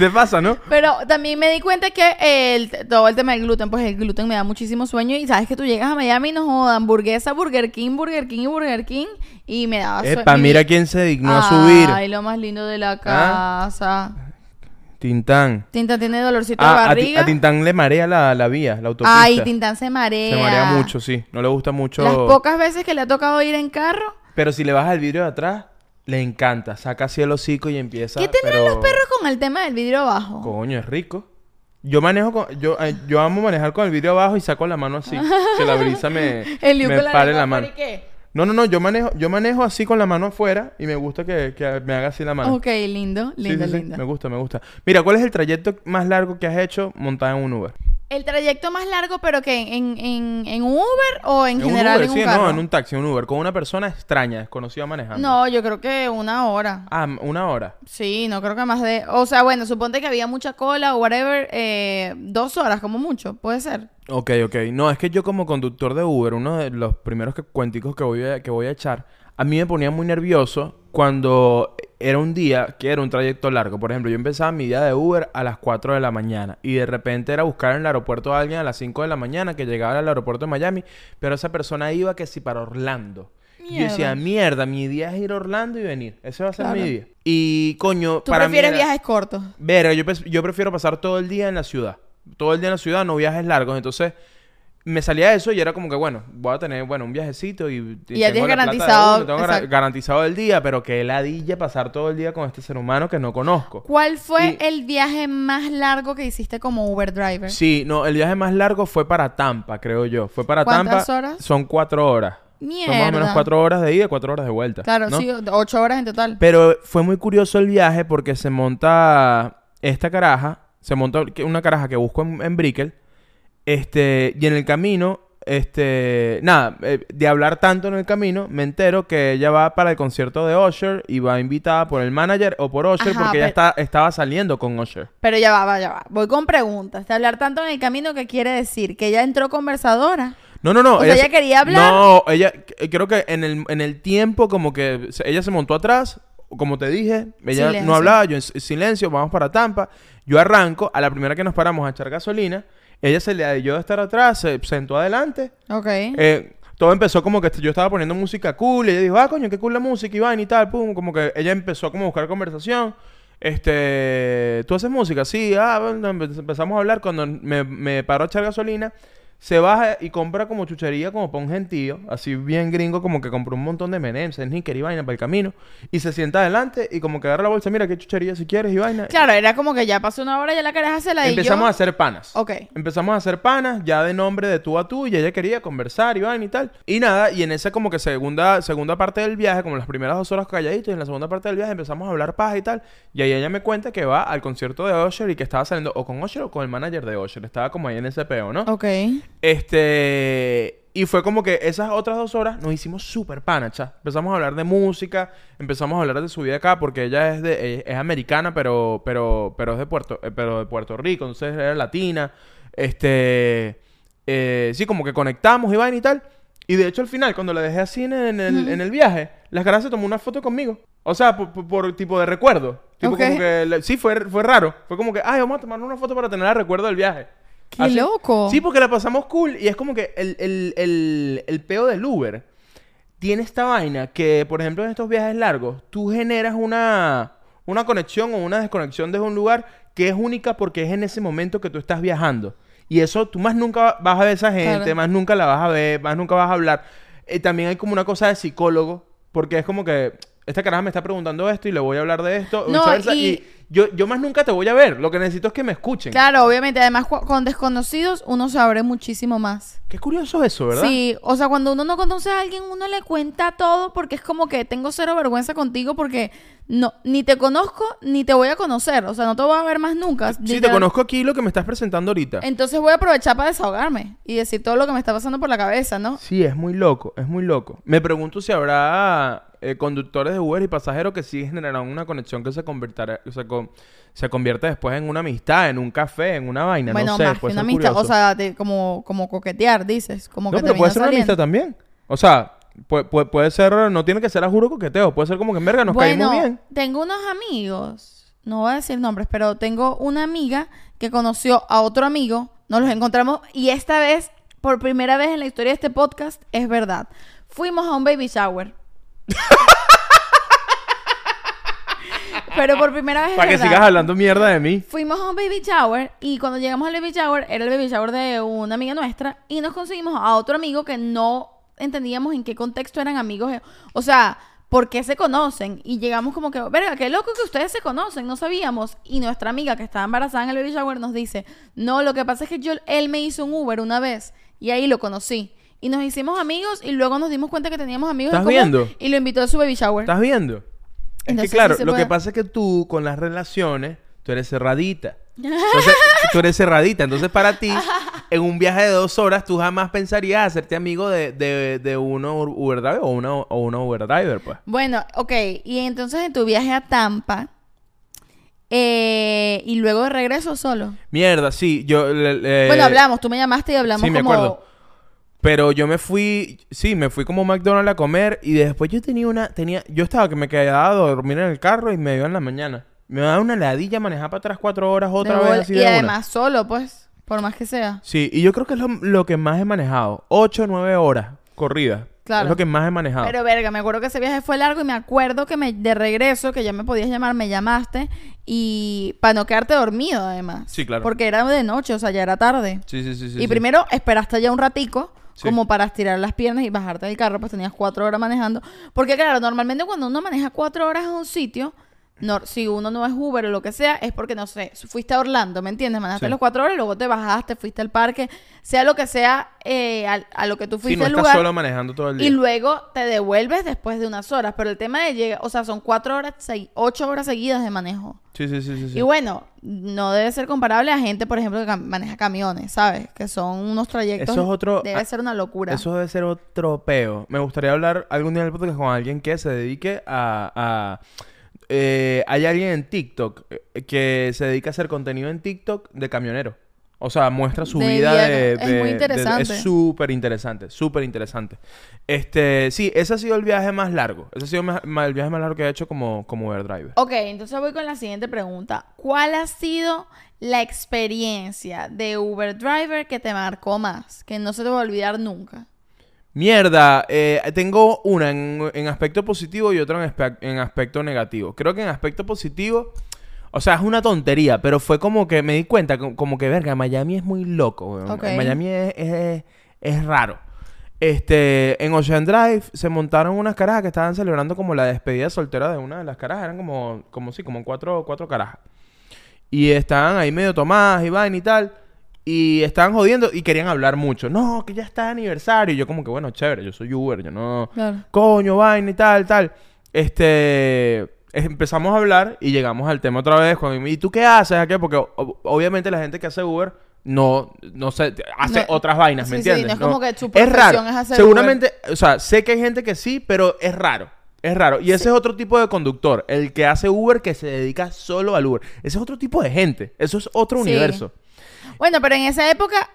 Te pasa, ¿no? Pero también me di cuenta que el, todo el tema del gluten, pues el gluten me da muchísimo sueño y sabes que tú llegas a Miami y no jodas, hamburguesa, Burger King, Burger King y Burger King y me daba sueño. Epa, Mi- mira quién se dignó a subir. Ay, lo más lindo de la Ah. casa. Tintán. Tinta tiene dolorcito de Ah, a, barriga. a Tintán le marea la, la vía, la autopista. Ay, Tintán se marea. Se marea mucho, sí. No le gusta mucho. Las pocas veces que le ha tocado ir en carro. Pero si le bajas el vidrio de atrás, le encanta. Saca así el hocico y empieza. ¿Qué tendrán pero- los perros con el tema del vidrio bajo? Coño, es rico. Yo manejo con, yo, eh, yo amo manejar con el vidrio abajo y saco la mano así. que la brisa me, El me la pare la mano. afuera, ¿y qué? No, no, no, yo manejo, yo manejo así con la mano afuera y me gusta que, que me haga así la mano. Ok, lindo, lindo, sí, sí, lindo. Me gusta, me gusta. Mira, ¿cuál es el trayecto más largo que has hecho montada en un Uber? El trayecto más largo, pero que en, en, en un Uber o en, En un general Uber, en un sí, carro. no, en un taxi, en un Uber, con una persona extraña, desconocida manejando. No, yo creo que una hora. Ah, una hora. Sí, no creo que más de... O sea, bueno, suponte que había mucha cola o whatever, eh, dos horas como mucho, puede ser. Ok, ok. No, es que yo como conductor de Uber, uno de los primeros que, cuenticos que voy, a, que voy a echar, a mí me ponía muy nervioso cuando era un día que era un trayecto largo. Por ejemplo, yo empezaba mi día de Uber a las 4 de la mañana y de repente era buscar en el aeropuerto a alguien a las 5 de la mañana que llegaba al aeropuerto de Miami, pero esa persona iba que si para Orlando. Y Yo decía, Mierda. mi día es ir a Orlando y venir. Ese va a ser Claro. mi día. Y coño, Tú para mí prefieres era- viajes cortos. Verga, yo, yo prefiero pasar todo el día en la ciudad. Todo el día en la ciudad, no viajes largos. Entonces, me salía eso y era como que, bueno, voy a tener, bueno, un viajecito y... Y ya tengo tienes garantizado, uno, tengo gar- garantizado el día, pero que ladilla pasar todo el día con este ser humano que no conozco. ¿Cuál fue Y- el viaje más largo que hiciste como Uber driver? Sí, no, el viaje más largo fue para Tampa, creo yo. Fue para ¿Cuántas Tampa. horas? Son cuatro horas. Son más o menos Mierda. cuatro horas de ida y cuatro horas de vuelta. Claro, ¿no? sí, ocho horas en total. Pero fue muy curioso el viaje porque se monta esta caraja, se monta una caraja que busco en, en Brickell, este, y en el camino, este, nada, eh, de hablar tanto en el camino, me entero que ella va para el concierto de Usher y va invitada por el manager o por Usher Ajá, porque ella está, estaba saliendo con Usher. Pero ya va, va, ya va. Voy con preguntas. De hablar tanto en el camino, ¿qué quiere decir? ¿Que ella entró conversadora? No, no, no. O sea, ella quería hablar. No, ella, eh, creo que en el, en el tiempo como que ella se montó atrás, como te dije, ella Silencio. no hablaba, yo en silencio, vamos para Tampa, yo arranco, a la primera que nos paramos a echar gasolina, ella se le adilló de estar atrás, se sentó adelante, Ok. eh, todo empezó como que yo estaba poniendo música cool, y ella dijo, ah, coño, qué cool la música, y vaina y tal, pum, como que ella empezó como a buscar conversación, este, ¿tú haces música? Sí, ah, bueno, empezamos a hablar, cuando me, me paró a echar gasolina, se baja y compra como chuchería como para un gentío, así bien gringo, como que compró un montón de M&M's, sneaker y vaina para el camino, y se sienta adelante y como que agarra la bolsa, mira qué chuchería si quieres y vaina. Claro, era como que ya pasó una hora, ya la querés hacerla y Empezamos yo... a hacer panas. Ok. Empezamos a hacer panas, ya de nombre de tú a tú, y ella quería conversar y vaina y tal. Y nada, y en esa como que segunda, segunda parte del viaje, como las primeras dos horas calladitos, y en la segunda parte del viaje empezamos a hablar paja y tal. Y ahí ella me cuenta que va al concierto de Usher y que estaba saliendo o con Usher o con el manager de Usher. Estaba como ahí en ese peo, ¿no? Ok. Este. Y fue como que esas otras dos horas nos hicimos súper panacha. Empezamos a hablar de música, empezamos a hablar de su vida acá, porque ella es de, es, es americana, pero, pero, pero es de Puerto, eh, pero de Puerto Rico, entonces era latina. Este. eh, sí, como que conectamos y vaina y tal. Y de hecho, al final, cuando la dejé así en, el, en el viaje, las caras se tomó una foto conmigo. O sea, por, por- por tipo de recuerdo. Tipo Ok. como que. le- sí, fue, fue raro. Fue como que, ay, vamos a tomar una foto para tener el recuerdo del viaje. ¡Qué loco! Sí, porque la pasamos cool. Y es como que el, el, el, el peo del Uber tiene esta vaina que, por ejemplo, en estos viajes largos, tú generas una, una conexión o una desconexión desde un lugar que es única porque es en ese momento que tú estás viajando. Y eso tú más nunca vas a ver a esa gente, Claro. más nunca la vas a ver, más nunca vas a hablar. Eh, también hay como una cosa de psicólogo, porque es como que esta caraja me está preguntando esto y le voy a hablar de esto. No, viceversa, y- y yo, yo más nunca te voy a ver. Lo que necesito es que me escuchen. Claro, obviamente. Además, con desconocidos uno se abre muchísimo más. Qué curioso eso, ¿verdad? Sí, o sea, cuando uno no conoce a alguien, uno le cuenta todo porque es como que tengo cero vergüenza contigo porque no, ni te conozco ni te voy a conocer. O sea, no te voy a ver más nunca. Sí, te conozco aquí lo que me estás presentando ahorita. Entonces voy a aprovechar para desahogarme y decir todo lo que me está pasando por la cabeza, ¿no? Sí, es muy loco, es muy loco. Me pregunto si habrá eh, conductores de Uber y pasajeros que sí generarán una conexión que se convertirá, se, con- se convierte después en una amistad, en un café, en una vaina, bueno, no sé. más que puede una ser amistad, o curioso. sea, de- como, como coquetear, dices, como no, que pero puede ser una amistad saliendo. también. O sea, puede, puede, puede ser, no tiene que ser a juro coqueteo, puede ser como que en verga nos bueno, caímos bien. tengo unos amigos, no voy a decir nombres, pero tengo una amiga que conoció a otro amigo, nos los encontramos y esta vez, por primera vez en la historia de este podcast, es verdad. Fuimos a un baby shower. pero por primera vez Para que verdad. sigas hablando mierda de mí. Fuimos a un baby shower y cuando llegamos al baby shower, era el baby shower de una amiga nuestra y nos conseguimos a otro amigo que no entendíamos en qué contexto eran amigos. O sea, ¿por qué se conocen? Y llegamos como que, verga, qué loco que ustedes se conocen, no sabíamos. Y nuestra amiga que estaba embarazada en el baby shower nos dice, no, lo que pasa es que yo, él me hizo un Uber una vez y ahí lo conocí. Y nos hicimos amigos y luego nos dimos cuenta que teníamos amigos en ¿Estás común viendo? y lo invitó a su baby shower. ¿Estás viendo? Es Entonces, que claro, sí lo puede. que pasa es que tú con las relaciones, tú eres cerradita. Entonces, tú eres cerradita. Entonces, para ti, en un viaje de dos horas, tú jamás pensarías hacerte amigo de, de, de uno Uber driver o una, o una Uber driver, pues. Bueno, ok. Y entonces en tu viaje a Tampa, eh, y luego de regreso solo. Mierda, sí. Yo, bueno, hablamos, tú me llamaste y hablamos Sí, me como... acuerdo. Pero yo me fui, sí, me fui como a McDonald's a comer y después yo tenía una, tenía, yo estaba que me quedaba a dormir en el carro y me iba en la mañana. Me daba una ladilla manejar para atrás cuatro horas otra vez así y de una. además solo, pues, por más que sea. Sí, y yo creo que es lo, lo que más he manejado. Ocho o nueve horas corridas. Claro. Es lo que más he manejado. Pero verga, me acuerdo que ese viaje fue largo y me acuerdo que me, de regreso, que ya me podías llamar, me llamaste y para no quedarte dormido además. Sí, claro. Porque era de noche, o sea, ya era tarde. sí, sí, sí, sí. y sí. primero esperaste ya un ratico Sí. como para estirar las piernas y bajarte del carro, pues tenías cuatro horas manejando. Porque claro, normalmente cuando uno maneja cuatro horas a un sitio, no, si uno no es Uber o lo que sea, es porque, no sé, fuiste a Orlando, ¿me entiendes? Manejaste Sí. las cuatro horas y luego te bajaste, fuiste al parque, sea lo que sea, eh, al- a, lo que tú Sí, fuiste no al estás lugar. solo manejando todo el día. Y luego te devuelves después de unas horas. Pero el tema de llegar, o sea, son cuatro horas, seis, ocho horas seguidas de manejo. Sí, sí, sí, sí. sí. Y bueno, no debe ser comparable a gente, por ejemplo, que cam- maneja camiones, ¿sabes? Que son unos trayectos. Eso es otro- Debe ah, ser una locura. Eso debe ser otro peo. Me gustaría hablar algún día en el podcast con alguien que se dedique a... a- eh, hay alguien en TikTok eh, que se dedica a hacer contenido en TikTok de camionero. O sea, muestra su De vida día- de... es de- muy de- interesante. es súper interesante, súper interesante. Este, sí, ese ha sido el viaje más largo. Ese ha sido el viaje más largo que he hecho como, como Uber Driver. Ok, entonces voy con la siguiente pregunta. ¿Cuál ha sido la experiencia de Uber Driver que te marcó más? Que no se te va a olvidar nunca. Mierda, eh, tengo una en, en aspecto positivo y otra en, aspe- en aspecto negativo. Creo que en aspecto positivo, O sea, es una tontería, pero fue como que me di cuenta, co- como que, verga, Miami es muy loco, weón. Ok. Miami es, es, es raro. Este, en Ocean Drive se montaron unas carajas que estaban celebrando como la despedida soltera de una de las carajas. Eran como, como sí, como cuatro, cuatro carajas. Y estaban ahí medio tomadas y vaina y tal. Y estaban jodiendo y querían hablar mucho. No, que ya está de aniversario. Y yo como que, bueno, chévere, yo soy Uber, yo no... Claro. Coño, vaina y tal, tal. Este... Empezamos a hablar y llegamos al tema otra vez. Cuando, ¿Y tú qué haces? ¿A qué? Porque obviamente la gente que hace Uber no, no sé, hace No- otras vainas, ¿me sí, sí, entiendes? no es como que su Es raro. es hacer Seguramente, o sea, sé que hay gente que sí, pero es raro. Es raro. Y ese es otro tipo de conductor. El que hace Uber que se dedica solo al Uber. Ese es otro tipo de gente. Eso es otro Sí. universo. Bueno, pero en esa época,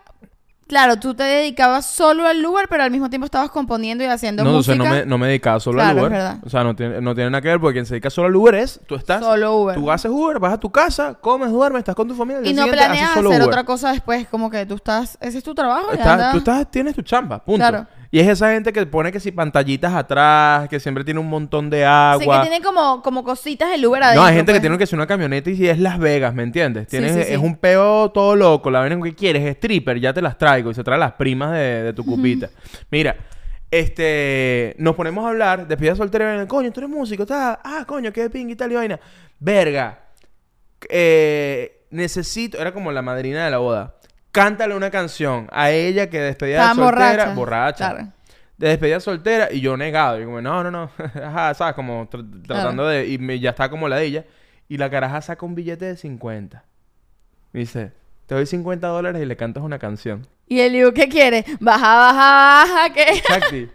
claro, tú te dedicabas solo al Uber, pero al mismo tiempo estabas componiendo y haciendo No, música. no me, no me dedicaba solo Claro, al es Uber. verdad. O sea, no tiene, no tiene nada que ver porque quien se dedica solo al Uber es, tú estás... Solo Uber. Tú haces Uber, vas a tu casa, comes, duermes, estás con tu familia. y no planeas hacer Uber. otra cosa después, como que tú estás, ese es tu trabajo. Estás- tú estás, tienes tu chamba, punto. Claro. Y es esa gente que pone que si pantallitas atrás, que siempre tiene un montón de Sí, agua. que tiene como, como cositas el Uber adentro. No, hay gente que pues. tiene que ser una camioneta y si es Las Vegas, ¿me entiendes? Tienes, sí, sí. Es un peo todo loco. La ven que quieres, stripper, ya te las traigo. Y se trae las primas de, de tu cupita. Mira, este... Nos ponemos a hablar, despedida soltera y vaina, coño, tú eres músico, está... Ah, coño, qué ping y tal y vaina. Verga. Eh, necesito... Era como la madrina de la boda. Cántale una canción a ella que despedida Estaban soltera... borrachas. Borracha. Claro. De despedida soltera y yo negado. Y como, no, no, no. Ajá, ¿sabes? Como tr- tratando de... Y me- ya está como la de ella. Y la caraja saca un billete de 50. Me dice, te doy 50 dólares y le cantas una canción. Y el Liu, ¿qué quiere? Baja, baja, baja, ¿qué? Chakti.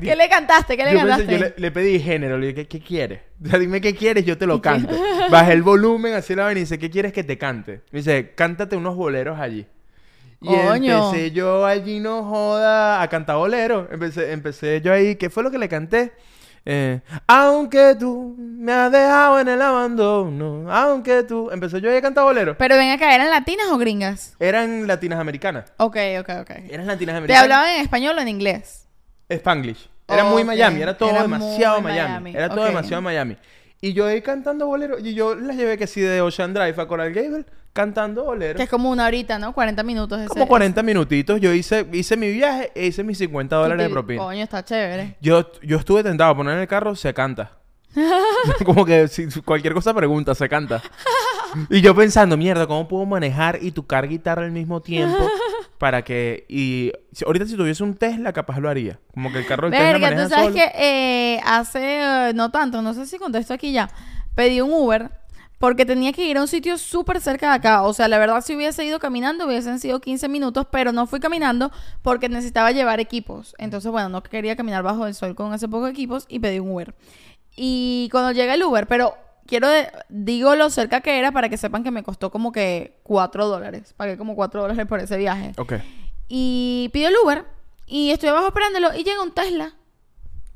¿Qué le cantaste? ¿Qué le yo, pensé- cantaste? yo le, le pedí género. Le dije, ¿qué, qué quieres? O sea, dime qué quieres, yo te lo canto. Bajé el volumen, así la vaina y dice, ¿qué quieres que te cante? Me dice, cántate unos boleros allí. Y Coño. empecé yo allí, no joda, a cantar bolero. Empecé, empecé yo ahí, ¿qué fue lo que le canté? Eh, aunque tú me has dejado en el abandono, aunque tú... Empecé yo ahí a cantar bolero. Pero ven acá, ¿eran latinas o gringas? Eran latinas americanas. Ok, ok, ok. Eran latinas ¿Te americanas. hablaban en español o en inglés? Spanglish. Era muy Miami, era todo era demasiado Miami. Miami, Era todo ok. demasiado Miami. Y yo ahí cantando bolero. Y yo las llevé que sí de Ocean Drive a Coral Gable cantando bolero. Que es como una horita, ¿no? 40 minutos. Ese, Como 40 minutitos. Yo hice, hice mi viaje e hice mis 50 dólares de propina. Coño, está chévere. Yo, yo estuve tentado a poner en el carro, se canta. Como que si cualquier cosa pregunta, se canta. Y yo pensando, mierda, ¿cómo puedo manejar y tocar guitarra al mismo tiempo? Para que... Y si- ahorita si tuviese un Tesla, capaz lo haría. Como que el carro del Tesla Verga, maneja tú sabes solo. que eh, hace eh, no tanto, no sé si contesto aquí ya, pedí un Uber porque tenía que ir a un sitio súper cerca de acá. O sea, la verdad, si hubiese ido caminando, hubiesen sido 15 minutos, pero no fui caminando porque necesitaba llevar equipos. Entonces, bueno, no quería caminar bajo el sol con ese poco de equipos y pedí un Uber. Y cuando llega el Uber, pero quiero, de- digo lo cerca que era para que sepan que me costó como que 4 dólares. Pagué como 4 dólares por ese viaje. Ok. Y pido el Uber y estoy abajo esperándolo y llega un Tesla.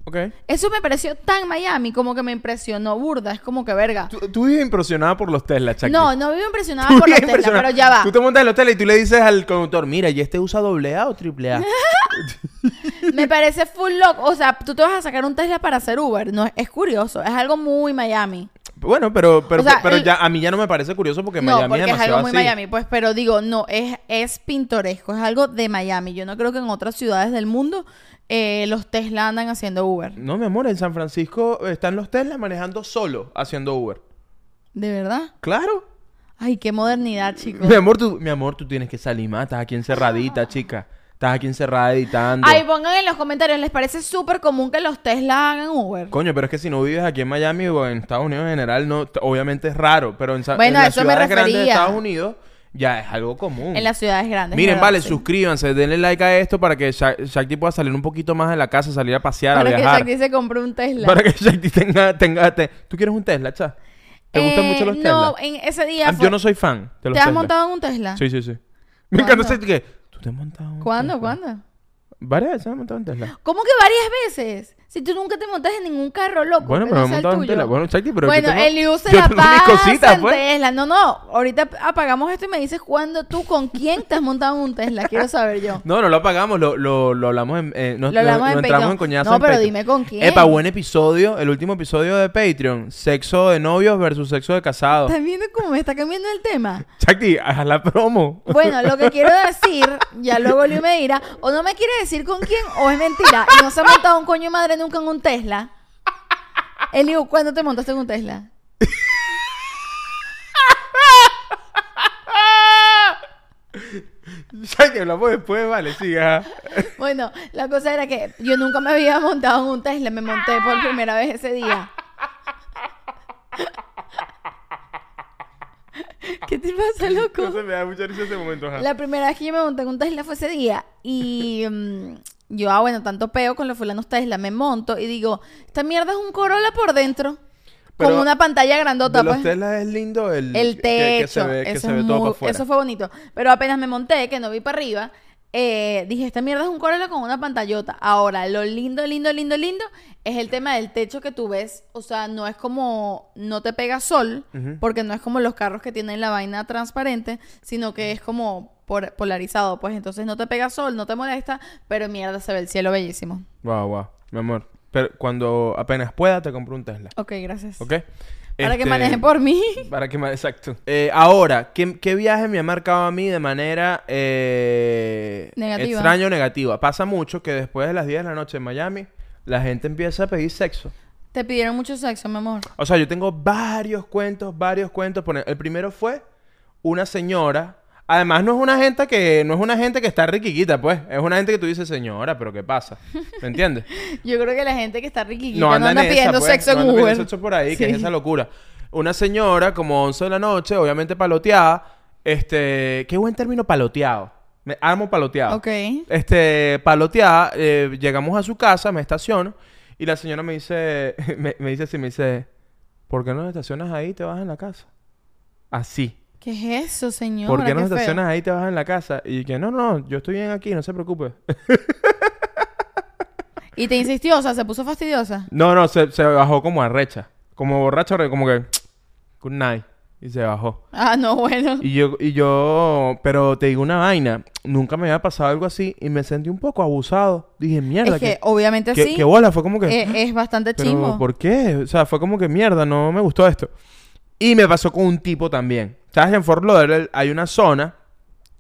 Ok. Eso me pareció tan Miami, como que me impresionó burda. Es como que verga. Tú, tú vives impresionada por los Tesla, Chucky. No, no vivo impresionada por los Tesla, pero ya va. Tú te montas en el Tesla y tú le dices al conductor, mira, ¿y este usa doble A o triple A? Me parece full loco. O sea, tú te vas a sacar un Tesla para hacer Uber. No, es curioso. Es algo muy Miami. Bueno, pero, pero, O sea, pero el- ya, a mí ya no me parece curioso porque no, Miami porque es es demasiado algo muy así. Miami. Pues, pero digo, no, es, es pintoresco. Es algo de Miami. Yo no creo que en otras ciudades del mundo eh, los Tesla andan haciendo Uber. No, mi amor, en San Francisco están los Tesla manejando solo haciendo Uber. ¿De verdad? Claro. Ay, qué modernidad, chicos. Mi amor, tú, mi amor, tú tienes que salir más. Estás aquí encerradita, chica. Estás aquí encerrada editando. Ay, pongan en los comentarios, ¿les parece súper común que los Tesla hagan Uber? Coño, pero es que si no vives aquí en Miami o en Estados Unidos en general, no, obviamente es raro. Pero en, Bueno, en las ciudades grandes de. Estados Unidos ya es algo común. En las ciudades grandes. Miren, ¿verdad? vale, Sí. suscríbanse, denle like a esto para que Sha- Shakti pueda salir un poquito más de la casa, salir a pasear, Para a que viajar. Shakti se compre un Tesla. Para que Shakti tenga, tenga, te- ¿Tú quieres un Tesla, cha? ¿Te gustan Eh, mucho los Tesla? No, en ese día Ah, fue- Yo no soy fan de los ¿Te has Tesla. montado en un Tesla? Sí, sí, sí. Me encanta ese que... ¿Tú te has montado en un ¿Cuándo? Tesla? ¿Cuándo? Varias veces me he montado en Tesla. ¿Cómo que varias veces? Si tú nunca te montas en ningún carro loco, Bueno, pero me montado en. Tesla. Bueno, Chaki, pero bueno, tengo, el Liu se yo la pasa cositas, en pues. Tesla. No, no, ahorita apagamos esto y me dices cuándo tú, con quién te has montado en un Tesla. Quiero saber yo. No, no lo apagamos, lo, lo, lo hablamos en... eh, nos- Lo hablamos en entramos en coñazo No, en pero Patreon. dime con quién. Epa, buen episodio, el último episodio de Patreon. Sexo de novios versus sexo de casados. ¿Estás viendo cómo me está cambiando el tema? Chaki, haz la promo. Bueno, lo que quiero decir, ya luego Liu me dirá, o no me quiere decir con quién, o es mentira. Y no se ha montado un coño de nunca en un Tesla. Eliu, ¿cuándo te montaste en un Tesla? Chaki, hablamos después, vale, siga. Bueno, la cosa era que yo nunca me había montado en un Tesla, me monté por primera vez ese día. ¿Qué te pasa, loco? No sé, me da mucha risa ese momento, ajá. La primera vez que yo me monté en un Tesla fue ese día. Y mm, yo, ah, bueno, tanto peo con los fulanos Tesla. Me monto y digo, esta mierda es un Corolla por dentro. Pero con una pantalla grandota, De los pues. Tesla es lindo el, El techo. que, se ve, que eso, se ve es todo muy- para afuera. eso fue bonito. Pero apenas me monté, que no vi para arriba, eh, dije, esta mierda es un Corolla con una pantallota. Ahora, lo lindo, lindo, lindo, lindo es el tema del techo que tú ves. O sea, no es como, no te pega sol, porque no es como los carros que tienen la vaina transparente, sino que es como por- polarizado. Pues entonces no te pega sol, no te molesta, pero mierda, se ve el cielo bellísimo. Wow, wow, mi amor. Pero cuando apenas pueda te compro un Tesla, Ok, gracias. ¿ok? Para que Este, manejen por mí. Para que exacto. Eh, ahora, ¿qué, qué viaje me ha marcado a mí de manera eh, Negativa. extraña o negativa? Pasa mucho que después de las 10 de la noche en Miami, la gente empieza a pedir sexo. Te pidieron mucho sexo, mi amor. O sea, yo tengo varios cuentos, varios cuentos. El primero fue una señora. Además, no es una gente que no es una gente que está riquiquita, pues. Es una gente que tú dices, señora, pero ¿qué pasa? ¿Me entiendes? Yo creo que la gente que está riquiquita no no anda, anda, en esa, pidiendo pues. sexo no en anda Uber. sexo por ahí, que es esa locura. Una señora, como 11 de la noche, obviamente paloteada. Este, qué buen término paloteado. Me amo paloteado. Ok. Este, paloteada, eh, llegamos a su casa, me estaciono y la señora me dice, me, me dice así, me dice, ¿por qué no estacionas ahí y te vas en la casa? Así. ¿Qué es eso, señor? ¿Por qué no estacionas ahí y te vas en la casa? Y que no, no, yo estoy bien aquí, no se preocupe. Y te insistió, o sea, se puso fastidiosa. no, no, se, se bajó como arrecha. Como borracho, como que, good night. Y se bajó. Ah, no, bueno. Y yo, y yo, pero te digo una vaina, nunca me había pasado algo así y me sentí un poco abusado. Dije, mierda, es que que, obviamente que, sí. que bola, fue como que... eh, es bastante Pero, chimbo. ¿por qué? O sea, fue como que mierda, no me gustó esto. Y me pasó con un tipo también. ¿Sabes? En Fort Lauderdale hay una zona,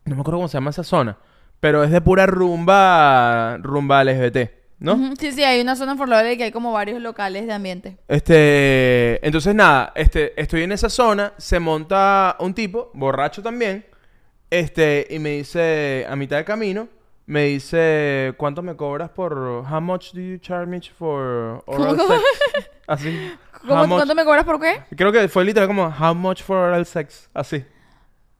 no me acuerdo cómo se llama esa zona, pero es de pura rumba, rumba LGBT, ¿no? Ujú, Sí, sí, hay una zona en Fort Lauderdale que hay como varios locales de ambiente. Este, entonces nada, este, estoy en esa zona, se monta un tipo, borracho también, este, y me dice, a mitad de camino, me dice, ¿cuánto me cobras por, how much do you charge me for oral ¿Cómo? sex? Así. ¿Cómo, How much- ¿Cuánto me cobras por qué? Creo que fue literal como, how much for oral sex? Así.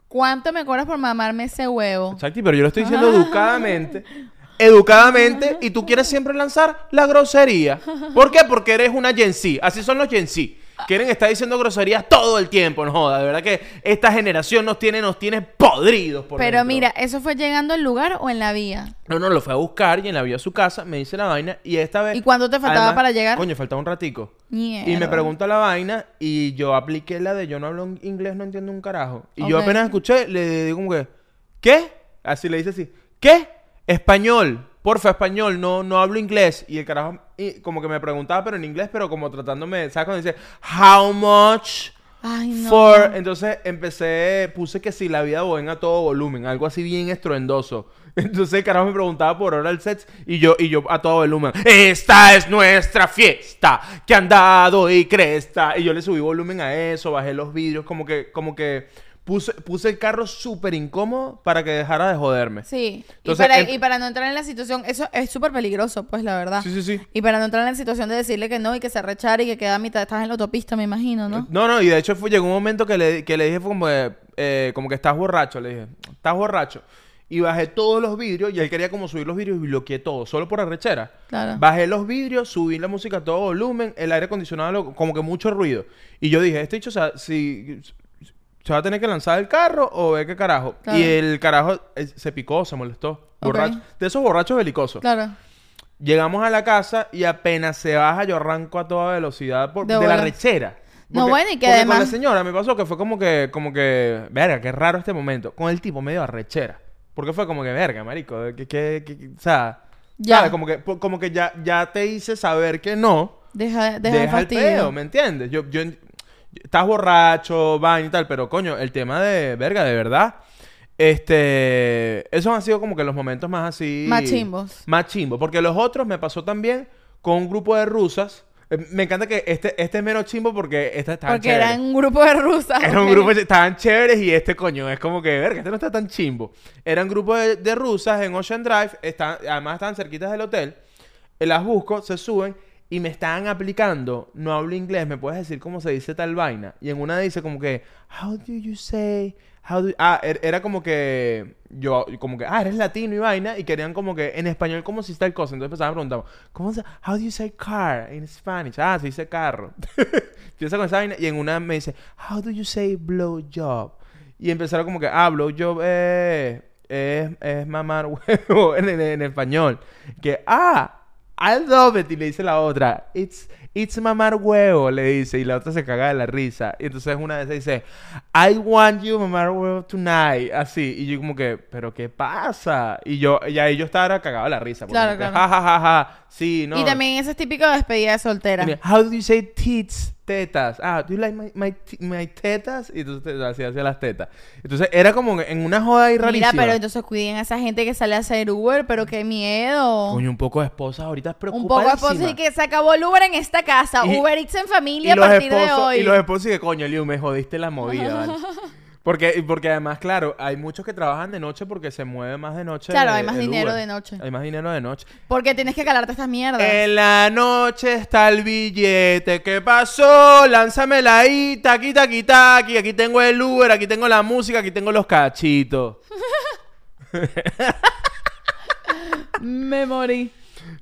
¿Cuánto me cobras por mamarme ese huevo? Exacto, pero yo lo estoy diciendo educadamente. Educadamente, y tú quieres siempre lanzar la grosería. ¿Por qué? Porque eres una Gen Z. Así son los Gen Z. Quieren estar diciendo groserías todo el tiempo, no joda. De verdad que esta generación nos tiene, nos tiene podridos por Pero dentro. mira, ¿eso fue llegando al lugar o en la vía? No, no, lo fue a buscar y en la vía a su casa me dice la vaina y esta vez... ¿Y cuánto te faltaba Además, para llegar? Coño, faltaba un ratico. Y me pregunta la vaina y yo apliqué la de yo no hablo inglés, no entiendo un carajo. Y yo apenas escuché, le digo como que, ¿qué? Así le dice así, ¿qué? Español, porfa, español, no, no hablo inglés. Y el carajo y como que me preguntaba, pero en inglés, pero como tratándome, ¿sabes cuando dice, how much? Ay, no. For... Entonces empecé, puse que si la vida bohemia a todo volumen, algo así bien estruendoso. Entonces el carajo me preguntaba por oral sex y yo, y yo a todo volumen. Esta es nuestra fiesta, que han dado y cresta. Y yo le subí volumen a eso, bajé los vídeos, como que, como que puse, puse el carro súper incómodo para que dejara de joderme. Sí. Entonces, y, para, em- y para no entrar en la situación, eso es súper peligroso, pues la verdad. Sí, sí, sí. Y para no entrar en la situación de decirle que no y que se rechara y que queda a mitad, estás en la autopista, me imagino, ¿no? No, no, y de hecho fue, llegó un momento que le, que le dije fue como, de, eh, como que estás borracho, le dije, estás borracho. Y bajé todos los vidrios y él quería como subir los vidrios y bloqueé todo, solo por arrechera. Claro. Bajé los vidrios, subí la música a todo volumen, el aire acondicionado, como que mucho ruido. Y yo dije, este dicho, o sea, si se va a tener que lanzar el carro o ve qué carajo. Claro. Y el carajo eh, se picó, se molestó. Borracho. De esos borrachos belicosos. Claro. Llegamos a la casa y apenas se baja, yo arranco a toda velocidad por- De de, la rechera. No, bueno, y que además- con la señora me pasó que fue como que, como que, verga, qué raro este momento. Con el tipo medio arrechera. Porque fue como que, verga, marico, que, que, que- o sea, Ya. ¿sabes? Como que, como que ya, ya te hice saber que no. Deja, deja, el Deja el fastidio. pedo, ¿me entiendes? Yo, yo, estás borracho, vaina y tal, pero coño, el tema de, verga, de verdad. Este, esos han sido como que los momentos más así. Más chimbos. Más chimbos. Porque los otros me pasó también con un grupo de rusas. Eh, Me encanta que este, este es menos chimbo porque este está Porque eran un grupo de rusas. era un ok. grupo, estaban chéveres y este coño es como que, verga, este no está tan chimbo. Era un grupo de, de rusas en Ocean Drive, están, además estaban cerquitas del hotel. Eh, Las busco, se suben y me estaban aplicando, no hablo inglés, me puedes decir cómo se dice tal vaina. Y en una dice como que, how do you say, how do Ah, er- era como que, yo, como que, ah, eres latino y vaina, y querían como que, en español, ¿cómo se dice tal cosa? Entonces empezaban a preguntar, ¿cómo se, how do you say car in Spanish? Ah, se dice carro. Empieza con esa vaina y en una me dice, How do you say blow job? Y empezaron como que, ah, blow job es, es, es mamar huevo en, en- en español. Que, ah, I love it. Y le dice la otra, it's, it's mamar huevo, le dice. Y la otra se caga de la risa. Y entonces una de esas dice, I want you mamar huevo tonight. Así. Y yo como que, ¿pero qué pasa? Y yo, y ahí yo estaba cagado de la risa. porque Claro, como que, claro. Ja, ja, ja, ja. Sí, no. Y también ese es típico de despedida de soltera. How do you say tits? Tetas. Ah, do you like my, my, my tetas? Y entonces hacía hacia las tetas. Entonces era como en una joda ahí rarísima. Mira, pero entonces cuiden a esa gente que sale a hacer Uber, pero qué miedo. Coño, un poco de esposas ahorita es Un poco de esposos y que se acabó el Uber en esta casa. Y- Uber Eats en familia a partir de hoy. y los esposos y que coño, Liu, me jodiste la movida, ¿vale? Porque, porque además, claro, hay muchos que trabajan de noche porque se mueve más de noche. Claro, el- hay más dinero Uber. de noche. Hay más dinero de noche. Porque tienes que calarte estas mierdas. En la noche está el billete. ¿Qué pasó? Lánzamela ahí. Taqui, taqui, taqui. Aquí tengo el Uber, aquí tengo la música, aquí tengo los cachitos. Me morí.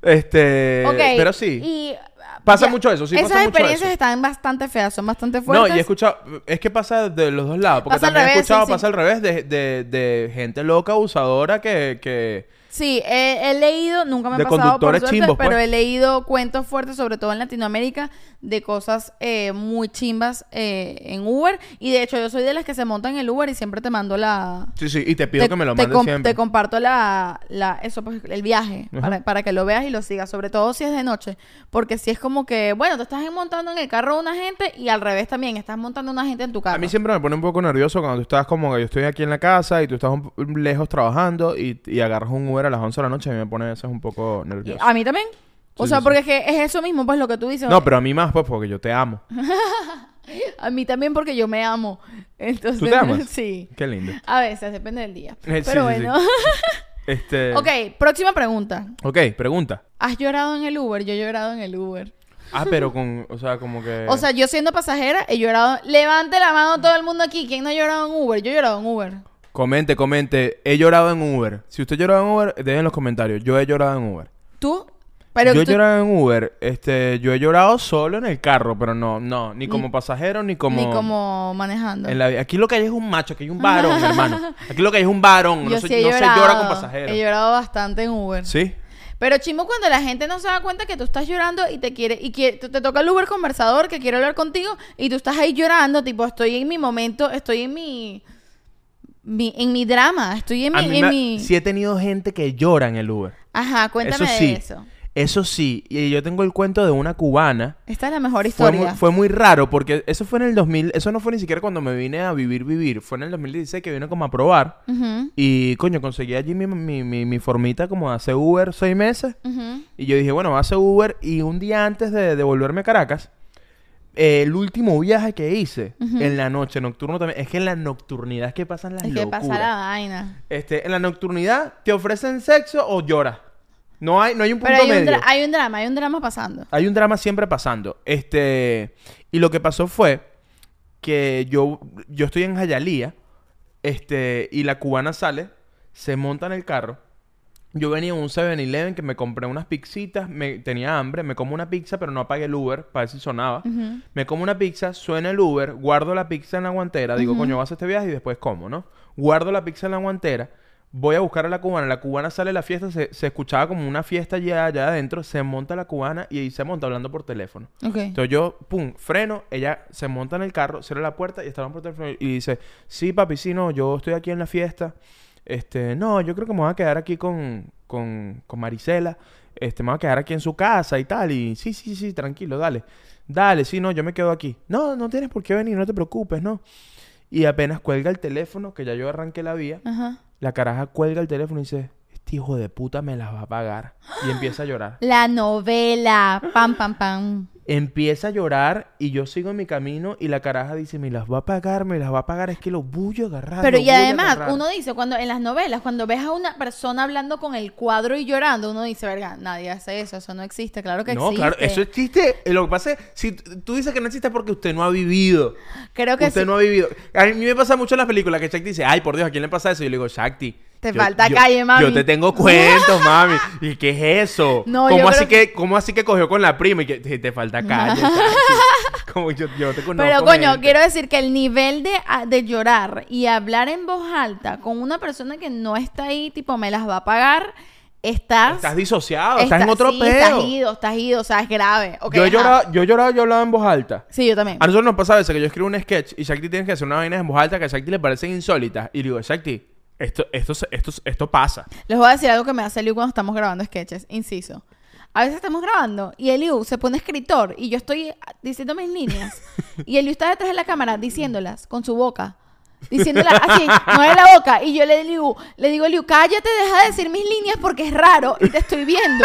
Este. ok. Pero sí. Y, Pasa mucho eso, sí, Esas pasa mucho experiencias eso. están bastante feas, son bastante No, fuertes. y he escuchado, es que pasa de los dos lados, porque Pasa al también he revés, escuchado, sí, sí. pasa al revés, de, de, de gente loca, abusadora, que, que... Sí, he, he leído, nunca me De ha pasado por suerte, chimbos, pero pues. he leído cuentos fuertes, sobre todo en Latinoamérica, de cosas eh, muy chimbas eh, en Uber. Y de hecho, yo soy de las que se montan en el Uber y siempre te mando la... Sí, sí, y te pido te, que me lo mandes siempre. te comparto la, la eso pues, el viaje para, para que lo veas y lo sigas, sobre todo si es de noche, porque si es como que, bueno, te estás montando en el carro de una gente y al revés también, estás montando una gente en tu carro. A mí siempre me pone un poco nervioso cuando tú estás como que yo estoy aquí en la casa y tú estás un- lejos trabajando y, y agarras un Uber a las 11 de la noche me pone eso un poco nervioso. A mí también. O Sí, sea, sí, sí. porque es que es eso mismo, pues lo que tú dices. No, pero a mí más pues porque yo te amo. A mí también porque yo me amo. Entonces, ¿Tú te amas? Sí. Qué lindo. A veces, depende del día. Pero bueno. Este... ok, próxima pregunta. Ok, pregunta. ¿Has llorado en el Uber? Yo he llorado en el Uber. Ah, pero con, o sea, como que... O sea, yo siendo pasajera he llorado. Levante la mano todo el mundo aquí. ¿Quién no ha llorado en Uber? Yo he llorado en Uber. Comente, comente. He llorado en Uber. Si usted llorado en Uber, dejen en los comentarios. Yo he llorado en Uber. ¿Tú? Pero yo he tú- llorado en Uber. Este, yo he llorado solo en el carro, pero no, no, ni como pasajero ni como. Ni como manejando. en la vi- Aquí lo que hay es un macho, aquí hay un varón, hermano. Aquí lo que hay es un varón. yo no se, sí he no se llora con pasajeros. He llorado bastante en Uber. Sí. Pero chimo cuando la gente no se da cuenta que tú estás llorando y te quiere y quiere, te, te toca el Uber conversador que quiere hablar contigo y tú estás ahí llorando, tipo, estoy en mi momento, estoy en mi, mi- en mi drama, estoy en mi, en mi... sí he tenido gente que llora en el Uber. Ajá, cuéntame eso sí. de eso. Eso sí. Y yo tengo el cuento de una cubana. Esta es la mejor Fue historia. muy, fue muy raro porque eso fue en el 2000. Eso no fue ni siquiera cuando me vine a vivir, vivir. Fue en el 2016 que vine como a probar. Y coño, conseguí allí mi, mi, mi, mi formita como de hacer Uber seis meses. Y yo dije, bueno, hacer Uber. Y un día antes de, de volverme a Caracas, eh, el último viaje que hice en la noche, nocturno también, es que en la nocturnidad es que pasan las Es que locuras. pasa la vaina. Este, en la nocturnidad, ¿te ofrecen sexo o lloras? No hay, no hay un punto Pero hay un, medio. dra- hay un drama, hay un drama pasando. Hay un drama siempre pasando. Este, y lo que pasó fue que yo, yo estoy en Jayalía, este, y la cubana sale, se monta en el carro. Yo venía en un 7-Eleven que me compré unas pizzitas, me tenía hambre, me como una pizza, pero no apagué el Uber para ver si sonaba. Me como una pizza, suena el Uber, guardo la pizza en la guantera, digo, coño, vas a este viaje y después como, ¿no? Guardo la pizza en la guantera, Voy a buscar a la cubana. La cubana sale de la fiesta, se, se escuchaba como una fiesta allá, allá adentro. Se monta la cubana y ahí se monta hablando por teléfono. Entonces yo, pum, freno, ella se monta en el carro, cierra la puerta y está hablando por teléfono y dice, sí, papi, sí, no, yo estoy aquí en la fiesta. Este, no, yo creo que me voy a quedar aquí con, con, con Marisela. Este, me voy a quedar aquí en su casa y tal. Y sí, sí, sí, tranquilo, dale. Dale, sí, no, yo me quedo aquí. No, no tienes por qué venir, no te preocupes, no. Y apenas cuelga el teléfono, que ya yo arranqué la vía, Ajá. la caraja cuelga el teléfono y dice, este hijo de puta me las va a pagar. Y empieza a llorar. La novela. Pam, pam, pam. Empieza a llorar y yo sigo en mi camino y la caraja dice, me las va a pagar, me las va a pagar, es que lo voy a agarrar. Pero y además, agarrar". uno dice, cuando en las novelas, cuando ves a una persona hablando con el cuadro y llorando, uno dice, verga, nadie hace eso, eso no existe, claro que No, existe. claro, eso existe. Eh, Lo que pasa es, si tú dices que no existe porque usted no ha vivido. Creo que usted sí. no ha vivido. A mí me pasa mucho en las películas que Shakti dice, ay, por Dios, ¿a quién le pasa eso? Y yo le digo, Shakti. Te yo- falta yo- calle, mami. Yo te tengo cuentos, mami. ¿Y qué es eso? No, yo ¿Cómo, así creo que... ¿Cómo así que cogió con la prima y que te, falta calle? Como yo, yo te conozco. Pero coño, gente. quiero decir que el nivel de, de llorar y hablar en voz alta con una persona que no está ahí, tipo, me las va a pagar, estás... Estás disociado, estás en otro sí, peo. Estás ido, estás ido, o sea, es grave. Ok, yo, he llorado, yo he llorado, yo he hablado en voz alta. Sí, yo también. A nosotros nos pasa a veces que yo escribo un sketch y Shakti tiene que hacer una vaina en voz alta que a Shakti le parecen insólitas. Y digo, Shakti, esto, esto, esto, esto pasa. Les voy a decir algo que me hace Eliu cuando estamos grabando sketches, inciso. A veces estamos grabando y Eliu se pone escritor y yo estoy diciendo mis líneas. y Eliu está detrás de la cámara diciéndolas con su boca. Diciéndolas así, mueve la boca. Y yo le digo, le digo a Eliu, cállate, deja de decir mis líneas porque es raro y te estoy viendo.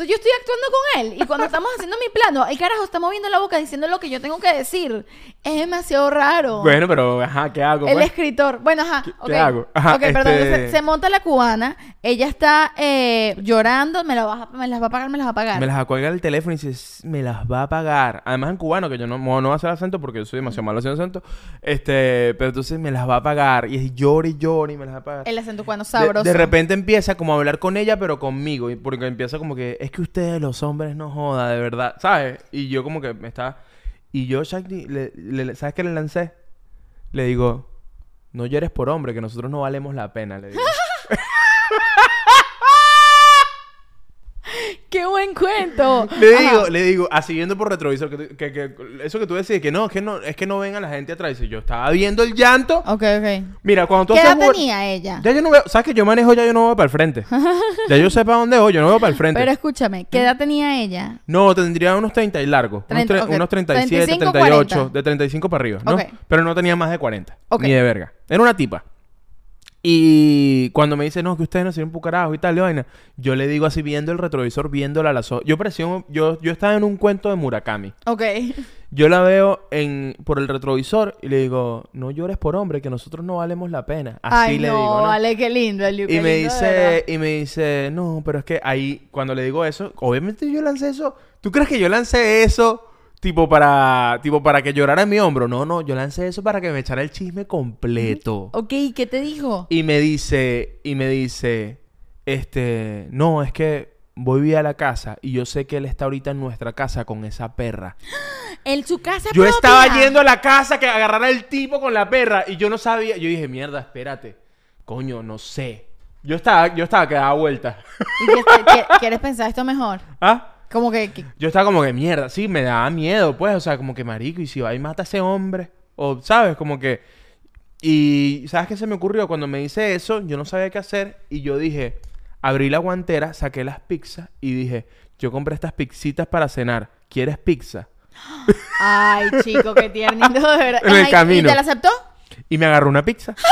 Entonces yo estoy actuando con él y cuando estamos haciendo mi plano, el carajo está moviendo la boca diciendo lo que yo tengo que decir. Es demasiado raro. Bueno, pero, ajá, ¿qué hago? El pues? escritor. Bueno, ajá. ¿Qué- ok. qué hago? Ajá, ok, perdón. este- se monta la cubana. Ella está eh, llorando. Me, la las va a pagar, me las va a pagar. Me las cuelga el teléfono y dice, me las va a pagar. Además en cubano, que yo no, no voy a hacer acento porque yo soy demasiado malo haciendo acento. Este, pero entonces me las va a pagar. Y es llora y llora y me las va a pagar. El acento cubano De- sabroso. De, repente empieza como a hablar con ella, pero conmigo. Porque empieza como que, es que ustedes los hombres no joda, de verdad, ¿sabes? Y yo como que me está... Y yo, Shakti, le- ¿sabes qué le lancé? Le digo, no llores por hombre, que nosotros no valemos la pena, le digo. ¡Qué buen cuento! Le Ajá. digo, le digo, así viendo por retrovisor, que, que- que- eso que tú decís, que no, es que no, es que no venga la gente atrás. Dice, yo estaba viendo el llanto. Ok, ok. Mira, cuando tú ¿Qué edad tenía ella? Ya yo no veo, ¿sabes que yo manejo ya yo no voy para el frente? ya yo sé para dónde voy, yo no voy para el frente. Pero escúchame, ¿qué edad tenía ella? No, tendría unos 30 y largo. Treinta, unos, tre- ok. unos 37, 35, 38. 40. De 35 para arriba, ¿no? Ok. Pero no tenía más de 40. Ok. Ni de verga. Era una tipa. Y cuando me dice, no, que ustedes no sirven un carajo y tal, y vaina, yo le digo así viendo el retrovisor, viéndola a las ojos. Yo un- yo, yo estaba en un cuento de Murakami. Ok. Yo la veo en, por el retrovisor y le digo, no llores por hombre, que nosotros no valemos la pena. Así Ay, le no, digo, ¿no? vale, qué lindo, Y me dice, y me dice, no, pero es que ahí, cuando le digo eso, obviamente yo lancé eso. ¿Tú crees que yo lancé eso tipo para, tipo para que llorara en mi hombro? No, no, yo lancé eso para que me echara el chisme completo. Ok, ¿qué te dijo? Y me dice, y me dice, este, no, es que voy a la casa y yo sé que él está ahorita en nuestra casa con esa perra. En su casa Yo propia. estaba yendo a la casa que agarrara el tipo con la perra y yo no sabía. Yo dije, mierda, espérate. Coño, no sé. Yo estaba, yo estaba que daba vuelta. ¿Y qué- qué- ¿Quieres pensar esto mejor? ¿Ah? Como que... que- Yo estaba como que mierda. Sí, me daba miedo, pues. O sea, como que marico, y si va y mata a ese hombre. O, ¿sabes? Como que. Y, ¿sabes qué se me ocurrió? Cuando me dice eso, yo no sabía qué hacer. Y yo dije, abrí la guantera, saqué las pizzas y dije, yo compré estas pizzitas para cenar. ¿Quieres pizza? Ay, chico, qué tiernito, de verdad. En el Ay, camino. ¿Y te la aceptó? Y me agarró una pizza.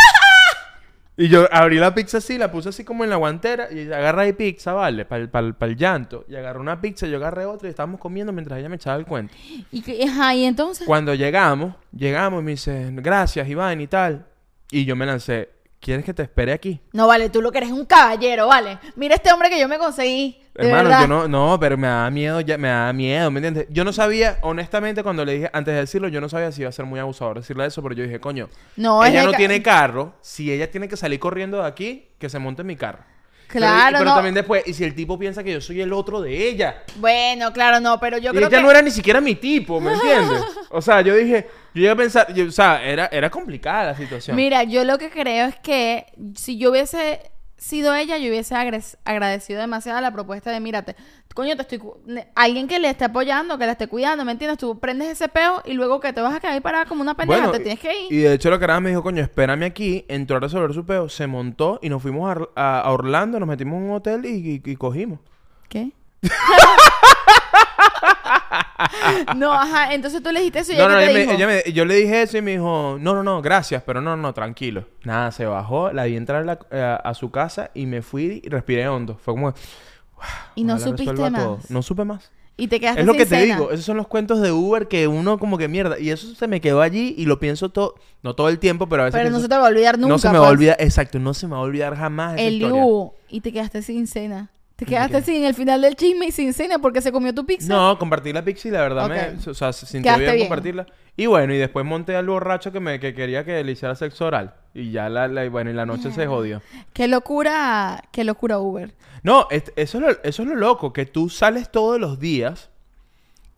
y yo abrí la pizza así, la puse así como en la guantera y agarra ahí pizza, ¿vale? Para el, llanto. Y agarré una pizza, yo agarré otra y estábamos comiendo mientras ella me echaba el cuento. ¿Y, qué- ajá, ¿y entonces? Cuando llegamos, llegamos y me dice, gracias Iván y tal. Y yo me lancé, ¿quieres que te espere aquí? No, vale, tú lo que eres un caballero, vale. Mira este hombre que yo me conseguí. Hermano, verdad. yo no, no, pero me daba miedo, ya, me daba miedo, ¿me entiendes? Yo no sabía, honestamente, cuando le dije, antes de decirlo, yo no sabía si iba a ser muy abusador decirle eso, pero yo dije, coño, No, ella no tiene carro, si ella tiene que salir corriendo de aquí, que se monte en mi carro. Pero- Claro, pero, no. también después, y si el tipo piensa que yo soy el otro de ella, Bueno, claro, no, pero yo y creo ella que... no era ni siquiera mi tipo, ¿me entiendes? o sea, yo dije, yo llegué a pensar, yo- o sea, era, era complicada la situación. Mira, yo lo que creo es que si yo hubiese sido ella, yo hubiese agradecido demasiado la propuesta de, mírate, coño, te estoy... Alguien que le esté apoyando, que la esté cuidando, ¿me entiendes? Tú prendes ese peo y luego que te vas a quedar ahí parada como una pendeja, Bueno, te tienes que ir. Y de hecho la cara me dijo, coño, espérame aquí, entró a resolver su peo, se montó y nos fuimos a, Ar- a- a Orlando, nos metimos en un hotel y, y- y cogimos. ¿Qué? no, ajá, entonces tú le dijiste eso y No, te ella me- dijo. ella me- yo le dije eso y me dijo, no, no, no, gracias, pero no, no, tranquilo. Nada, se bajó, la vi entrar a, la- a su casa y me fui y respiré hondo. Fue como... y no supiste más. todo. No supe más. Y te quedaste Es lo sin que te cena. digo, esos son los cuentos de Uber que uno como que mierda. Y eso se me quedó allí y lo pienso todo, no todo el tiempo, pero a veces... Pero no se te va a olvidar nunca. No se me va a pues. olvidar, exacto, no se me va a olvidar jamás esa El historia. Liu, y te quedaste sin cena. Te ¿De quedaste sin el final del chisme y sin cena porque se comió tu pizza. No, compartí la pizza y la verdad me... O sea, se sintió bien, bien. compartirla. Y bueno, y después monté al borracho que me que quería que le hiciera sexo oral. Y ya la, la- bueno, y la noche se jodió. Qué locura, qué locura Uber. No, es- eso, es lo, eso es lo loco, que tú sales todos los días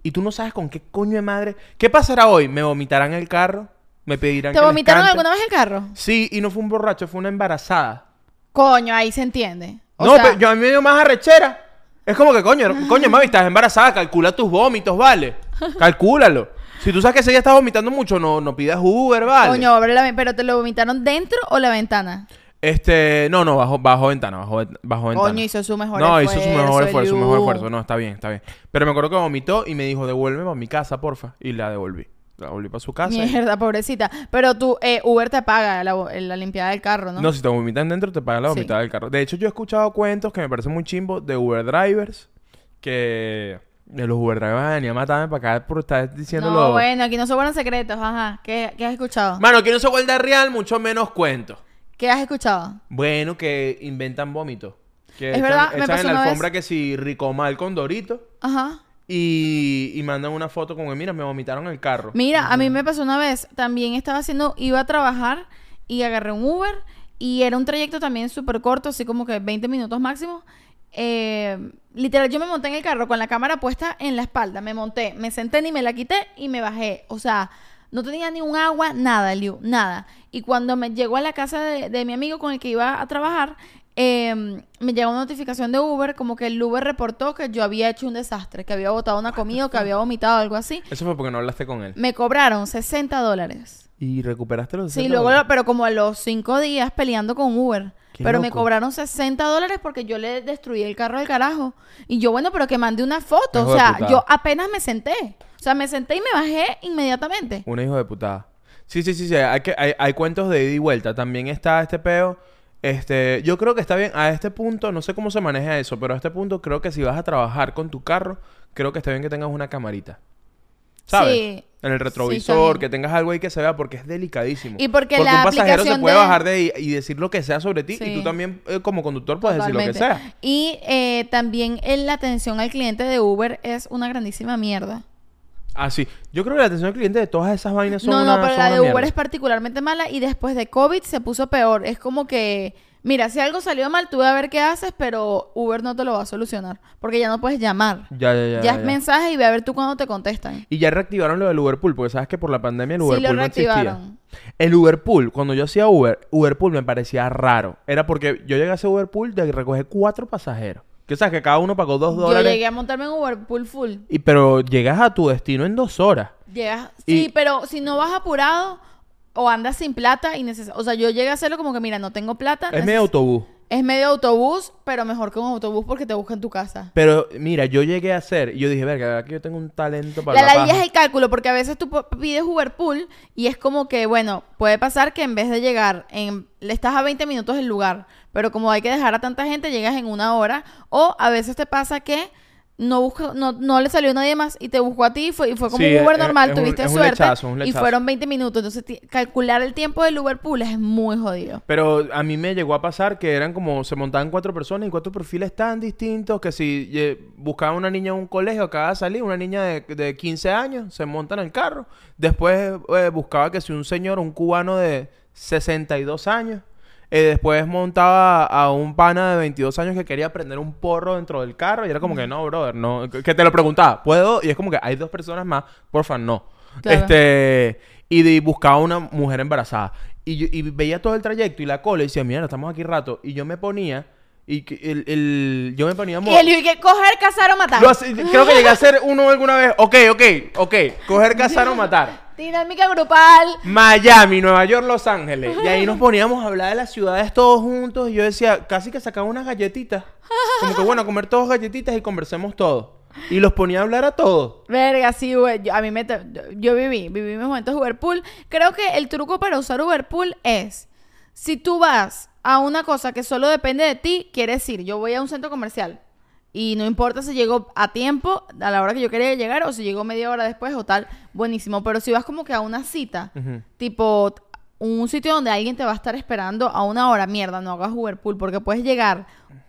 y tú no sabes con qué coño de madre... ¿Qué pasará hoy? ¿Me vomitarán el carro? ¿Me pedirán ¿Te que les vomitaron cante? alguna vez el carro? Sí, y no fue un borracho, fue una embarazada. Coño, ahí se entiende. O no, sea, pero yo a mí me dio más arrechera. Es como que, coño, coño, mami, estás embarazada, calcula tus vómitos, ¿vale? Calcúlalo. Si tú sabes que ese día estás vomitando mucho, no, no pidas Uber, ¿vale? Coño, abre la pero te lo vomitaron dentro o la ventana. Este, no, no, bajo, bajo ventana, bajo, bajo ventana. Coño, hizo su mejor No, esfuerzo. hizo su mejor esfuerzo, su mejor esfuerzo. No, está bien, está bien. Pero me acuerdo que vomitó y me dijo, devuélveme a mi casa, porfa. Y la devolví. La para su casa. Mierda, pobrecita. Pero tú, eh, Uber te paga la, la limpiada del carro, ¿no? ¿no? si te vomitan dentro, te pagan la Sí. vomitada del carro. De hecho, yo he escuchado cuentos que me parecen muy chimbos de Uber drivers. Que de los Uber drivers venían a matarme para acá por estar diciéndolo. No, bueno, aquí no se guardan secretos, ajá. ¿Qué, qué has escuchado? Mano, aquí no se vuelve real, mucho menos cuentos. ¿Qué has escuchado? Bueno, que inventan vómitos. Que Es echan, verdad, me echan pasó en la alfombra vez. que si ricomal con Dorito. Ajá. Y, y mandan una foto como, mira, me vomitaron el carro. Mira, a mí me pasó una vez, también estaba haciendo, iba a trabajar y agarré un Uber y era un trayecto también súper corto, así como que 20 minutos máximo. Eh, literal, yo me monté en el carro con la cámara puesta en la espalda, me monté, me senté ni me la quité y me bajé. O sea, no tenía ni un agua, nada, Liu, nada. Y cuando me llegó a la casa de, de mi amigo con el que iba a trabajar, eh, me llegó una notificación de Uber, como que el Uber reportó que yo había hecho un desastre, que había botado una comida o que había vomitado algo así. Eso fue porque no hablaste con él. Me cobraron 60 dólares. Y recuperaste los Sí, 60 luego, dólares? lo- pero como a los cinco días peleando con Uber. Qué pero me cobraron 60 dólares porque yo le destruí el carro al carajo. Y yo, bueno, pero que mandé una foto. Hijo o sea, yo apenas me senté. O sea, me senté y me bajé inmediatamente. Un hijo de putada. Sí, sí, sí, sí. Hay, que, hay, hay cuentos de ida y vuelta. También está este peo. Este, yo creo que está bien. A este punto, no sé cómo se maneja eso, pero a este punto creo que si vas a trabajar con tu carro, creo que está bien que tengas una camarita. ¿Sabes? Sí. En el retrovisor, que tengas algo ahí que se vea, porque es delicadísimo. Y porque un la pasajero se puede de- bajar de ahí y decir lo que sea sobre ti. Y tú también, eh, como conductor, puedes decir lo que sea. Y eh, también la atención al cliente de Uber es una grandísima mierda. Ah, sí. Yo creo que la atención al cliente de todas esas vainas son No, una- no, pero son la una de Uber mierda. es particularmente mala y después de COVID se puso peor. Es como que, mira, si algo salió mal, tú ve a ver qué haces, pero Uber no te lo va a solucionar. Porque ya no puedes llamar. Ya, ya, ya. Ya, es mensaje y ve a ver tú cuando te contestan. Y ya reactivaron lo del Uberpool, porque sabes que por la pandemia el Sí, Uberpool lo no existía. reactivaron. El Uberpool, cuando yo hacía Uber, Uberpool me parecía raro. Era porque yo llegué a ese Uberpool de recoger cuatro pasajeros. Que sabes que cada uno pagó dos Yo dólares. llegué a montarme en Uber full full. Y, pero llegas a tu destino en dos horas. Llegas, Y- sí, pero si no vas apurado o andas sin plata y neces o sea, yo llegué a hacerlo como que mira, no tengo plata. Es neces- autobús. Es medio autobús, pero mejor que un autobús porque te busca en tu casa. Pero mira, yo llegué a hacer, y yo dije, verga, aquí yo tengo un talento para La la, ladilla paja". es el cálculo, porque a veces tú pides Uber Pool y es como que, bueno, puede pasar que en vez de llegar en... Le estás a 20 minutos del lugar, pero como hay que dejar a tanta gente, llegas en una hora. O a veces te pasa que no busca, no, no le salió nadie más y te buscó a ti y fue, y fue como Sí, un Uber es- normal, es un- tuviste es un suerte lechazo, un y lechazo. fueron 20 minutos. Entonces, calcular el tiempo del Uber Pool es muy jodido. Pero a mí me llegó a pasar que eran como, se montaban cuatro personas y cuatro perfiles tan distintos que si eh, buscaba una niña en un colegio, acaba de salir, una niña de, de 15 años, se monta en el carro. Después eh, buscaba que si un señor, un cubano de 62 años, eh, después montaba a un pana de 22 años que quería prender un porro dentro del carro y era como que no, brother, no, que te lo preguntaba, ¿puedo? Y es como que hay dos personas más, porfa, no. Claro. Este, y de- buscaba una mujer embarazada. Y, yo, y veía todo el trayecto y la cola y decía, mira, estamos aquí rato. Y yo me ponía, y que el, el- yo me ponía... mo- Y el que coger, cazar o matar. Lo hace- creo que llegué a hacer uno alguna vez. Ok, ok, ok. Coger, cazar o matar. Dinámica grupal. Miami, Nueva York, Los Ángeles. Y ahí nos poníamos a hablar de las ciudades todos juntos. Y yo decía, casi que sacaba unas galletitas. Como que bueno, comer todos galletitas y conversemos todos. Y los ponía a hablar a todos. Verga, sí, güey. Yo, a mí me... to- Yo viví, viví mis momentos de Uberpool. Creo que el truco para usar Uberpool es... Si tú vas a una cosa que solo depende de ti, quiere decir, yo voy a un centro comercial y no importa si llego a tiempo, a la hora que yo quería llegar, o si llego media hora después o tal, buenísimo. Pero si vas como que a una cita, tipo un sitio donde alguien te va a estar esperando a una hora, mierda, no hagas Uberpool, porque puedes llegar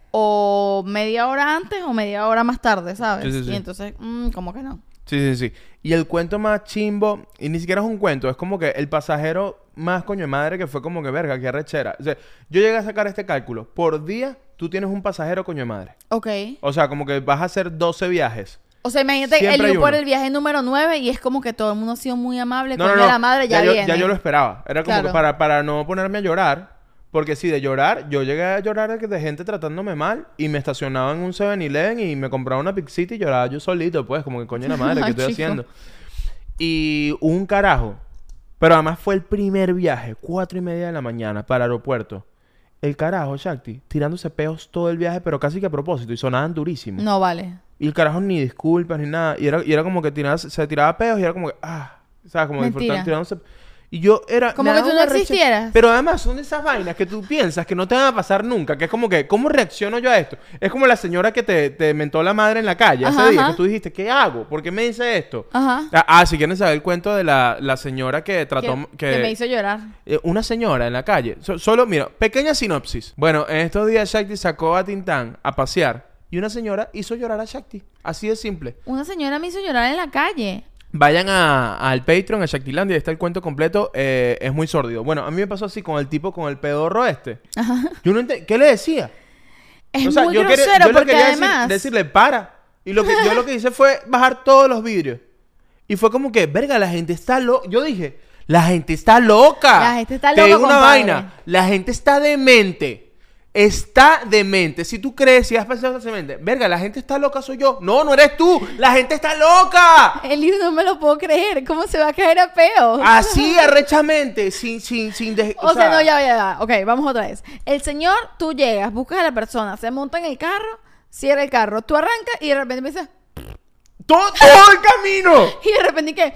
o media hora antes o media hora más tarde, ¿sabes? Sí, sí, sí. Y entonces, mm, como que no. Sí, sí, sí. Y el cuento más chimbo, y ni siquiera es un cuento, es como que el pasajero más coño de madre que fue como que verga, qué arrechera. O sea, yo llegué a sacar este cálculo. Por día, tú tienes un pasajero coño de madre. Ok. O sea, como que vas a hacer 12 viajes. O sea, imagínate Siempre el por el viaje número 9 y es como que todo el mundo ha sido muy amable. No, no, no. la madre ya, yo, viene. ya yo lo esperaba. Era como Claro. que para, para no ponerme a llorar. Porque sí, de llorar, yo llegué a llorar de, gente tratándome mal y me estacionaba en un 7-Eleven y me compraba una pixita y lloraba yo solito, pues, como que coño de la madre, ¿qué estoy chico. haciendo? Y un carajo. Pero además fue el primer viaje, cuatro y media de la mañana, para el aeropuerto. El carajo, Shakti, tirándose peos todo el viaje, pero casi que a propósito, y sonaban durísimo. No vale. Y el carajo ni disculpas ni nada. Y era, y era como que tiraba, se tiraba peos y era como que, ah, ¿sabes? Como Mentira. disfrutando, tirándose. Y yo era. Como que tú no existieras. Pero además son de esas vainas que tú piensas que no te van a pasar nunca. Que es como que, ¿cómo reacciono yo a esto? Es como la señora que te, te mentó la madre en la calle Ajá, ese día. ajá. Que tú dijiste, ¿qué hago? ¿Por qué me dice esto? Ajá. Ah, ah, si quieren saber el cuento de la, la señora que trató. que, que me hizo llorar. Eh, una señora en la calle. So- solo, mira, pequeña sinopsis. Bueno, en estos días Shakti sacó a Tintán a pasear y una señora hizo llorar a Shakti. Así de simple. Una señora me hizo llorar en la calle. Vayan a- al Patreon, a Shaktilandia, ahí está el cuento completo. eh, es muy sórdido. Bueno, a mí me pasó así con el tipo, con el pedorro este. Yo no ent- ¿Qué le decía? Es o sea, muy yo, quería- grosero yo le porque quería decir- además... decirle, para. Y lo que, yo lo que hice fue bajar todos los vidrios. Y fue como que, verga, la gente está loca. Yo dije, la gente está loca. La gente está Te loca, digo una compadre. vaina. La gente está demente. Está demente. Si tú crees, si has pensado demente, verga, la gente está loca, soy yo. No, no eres tú. La gente está loca. El libro no me lo puedo creer. ¿Cómo se va a caer a peo? Así, arrechamente, sin, sin, sin... de- O sea, no, ya, ya, ya. Ok, vamos otra vez. El señor, tú llegas, buscas a la persona, se monta en el carro, cierra el carro, tú arrancas y de repente empiezas... Todo, todo el camino. Y de repente que...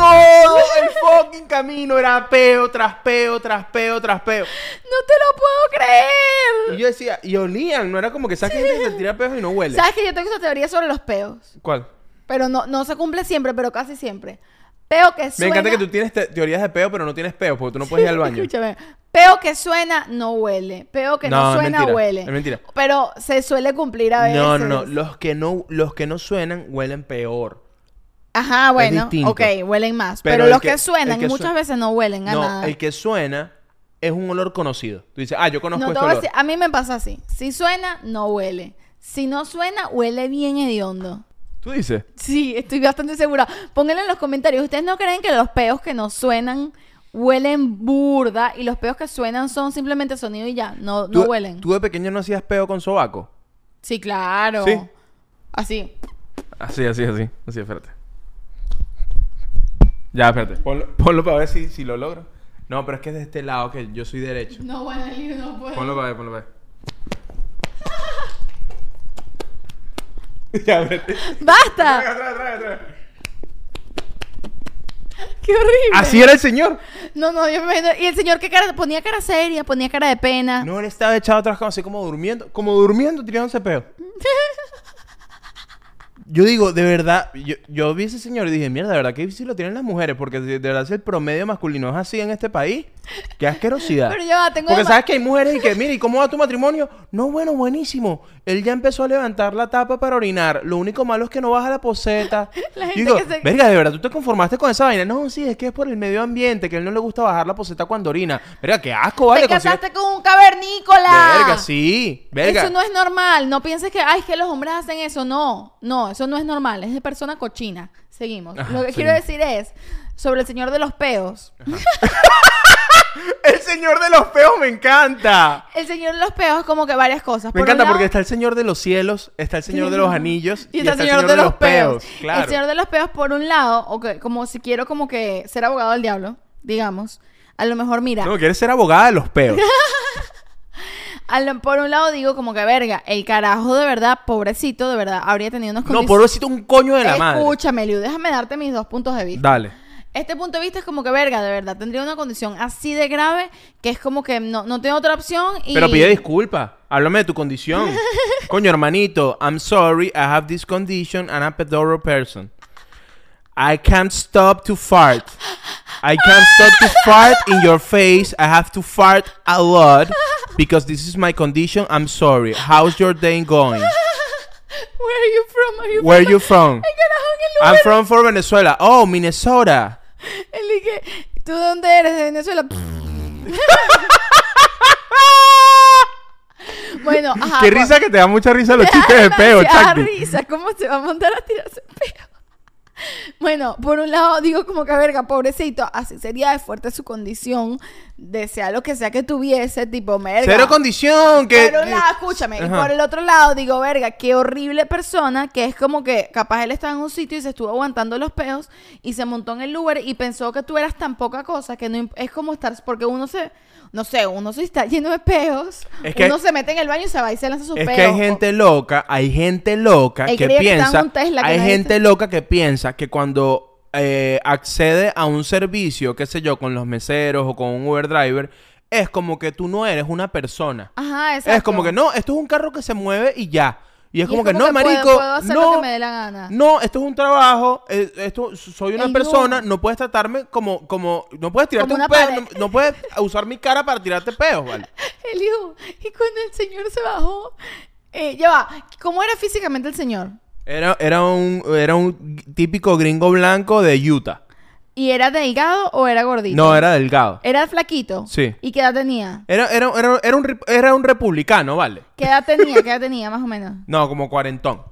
Todo el fucking camino era peo tras peo, tras peo, tras peo. ¡No te lo puedo Y creer! yo decía, y olían, no era como que gente que se tira peos y no huele. ¿Sabes que yo tengo esa teoría sobre los peos? ¿Cuál? Pero no, no se cumple siempre, pero casi siempre. Peo que Me suena... encanta que tú tienes te- teorías de peo, pero no tienes peo, porque tú no puedes ir al baño. Escúchame. Peo que suena, no huele. Peo que no, No, es suena, mentira, huele. es mentira. Pero se suele cumplir a veces. No, no, no. Los que no, los que no suenan huelen peor. Ajá, bueno. Ok, huelen más. Pero los que- que, suenan que muchas veces no huelen a No, nada. el que suena es un olor conocido. Tú dices, ah, yo conozco No, te este a, olor. decir- a mí me pasa así. Si suena, no huele. Si no suena, huele bien hediondo. Tú dices. Sí, estoy bastante segura. Pónganlo en los comentarios. ¿Ustedes no creen que los peos que no suenan huelen burda y los peos que suenan son simplemente sonido y ya? No, no ¿Tú- huelen. ¿Tú de pequeño no hacías peo con sobaco? Sí, claro. Sí. Así. Así, así, así. Así, espérate. Ya, espérate. Ponlo, ponlo para ver si, si lo logro. No, pero es que es de este lado que yo soy derecho. No, bueno, el libro no puedo. Ponlo para ver, ponlo para ver. ya, espérate. ¡Basta! Atrás, atrás, atrás, atrás. ¡Qué horrible! Así era el señor. No, no, yo me imagino- Y el señor que cara, ponía cara seria, ponía cara de pena. No, él estaba echado atrás como así como durmiendo. Como durmiendo, tirándose peo. Yo digo, de verdad, yo, yo vi ese señor y dije, mierda, de verdad que difícil lo tienen las mujeres, porque de verdad si el promedio masculino es así en este país, Qué asquerosidad. Pero ya va, tengo Porque sabes que hay mujeres y que, mire, ¿y cómo va tu matrimonio? No, bueno, buenísimo. Él ya empezó a levantar la tapa para orinar. Lo único malo es que no baja la poseta. La gente digo, que se- verga, de verdad, ¿tú te conformaste con esa vaina? No, sí, es que es por el medio ambiente, que a él no le gusta bajar la poseta cuando orina. Verga, qué asco, vale. Te consigue- casaste con un cavernícola. Verga, sí. Verga. Eso no es normal. No pienses que, ay, es que los hombres hacen eso. No, no, eso no es normal. Es de persona cochina. Seguimos. Ajá, Lo que quiero decir es sobre el señor de los peos. El señor de los peos me encanta. El señor de los peos es como que varias cosas. Me Por un encanta lado- porque está el señor de los cielos, está el señor de los anillos Y está el señor, de, los peos. Claro. El señor de los peos, por un lado, o que- como si quiero como que ser abogado del diablo, digamos. A lo mejor, mira, No, quieres ser abogada de los peos. a lo- por un lado digo como que, verga, el carajo de verdad, pobrecito, de verdad, habría tenido unos no, condiciones. pobrecito un coño de la madre. Escúchame, Liu, déjame darte mis dos puntos de vista. Dale. Este punto de vista es como que, verga, de verdad, tendría una condición así de grave que es como que no, no tengo otra opción y... Pero pide disculpa. Háblame de tu condición. Coño, hermanito, I'm sorry, I have this condition and I'm a pedoro person. I can't stop to fart. I can't stop to fart in your face. I have to fart a lot because this is my condition. I'm sorry. How's your day going? Where are you from? Are you Where from- you from? I'm from for Venezuela. Oh, Minnesota. Él dije, ¿tú de dónde eres? De Venezuela. bueno, ajá. Qué pues- risa que te da mucha risa los chistes de peo, Chucky. risa, ¿cómo se va a montar a tirarse peo? Bueno, por un lado digo como que verga, pobrecito, así sería de fuerte su condición, desea lo que sea que tuviese, tipo, verga. Cero condición. Que, Por un lado, escúchame, y por el otro lado digo, verga, qué horrible persona, que es como que capaz él estaba en un sitio y se estuvo aguantando los peos y se montó en el Uber y pensó que tú eras tan poca cosa que no es como estar, porque uno se, no sé, uno se está lleno de peos, Es que- uno se mete en el baño y se va y se lanza sus Es peos. que hay gente loca, hay gente loca que piensa, que hay gente loca que piensa que cuando eh, accede a un servicio, qué sé yo, con los meseros o con un Uber driver, es como que tú no eres una persona. Ajá, exacto. Es como que no, esto es un carro que se mueve y ya. Y es Y como es que como no, que marico, puedo hacer no, lo que me dé la gana. no, esto es un trabajo, eh, esto soy una persona, no. puedes tratarme como como no puedes tirarte Como un peo, no puedes usar mi cara para tirarte peos, ¿vale? Eliu, y cuando el señor se bajó, eh, ya va, ¿cómo era físicamente el señor? Era, era un era un típico gringo blanco de Utah. ¿Y era delgado o era gordito? No, era delgado. ¿Era flaquito? Sí. ¿Y qué edad tenía? Era, era, era, era un, era un republicano, ¿vale? ¿Qué edad tenía? ¿Qué edad tenía, más o menos? No, como cuarentón.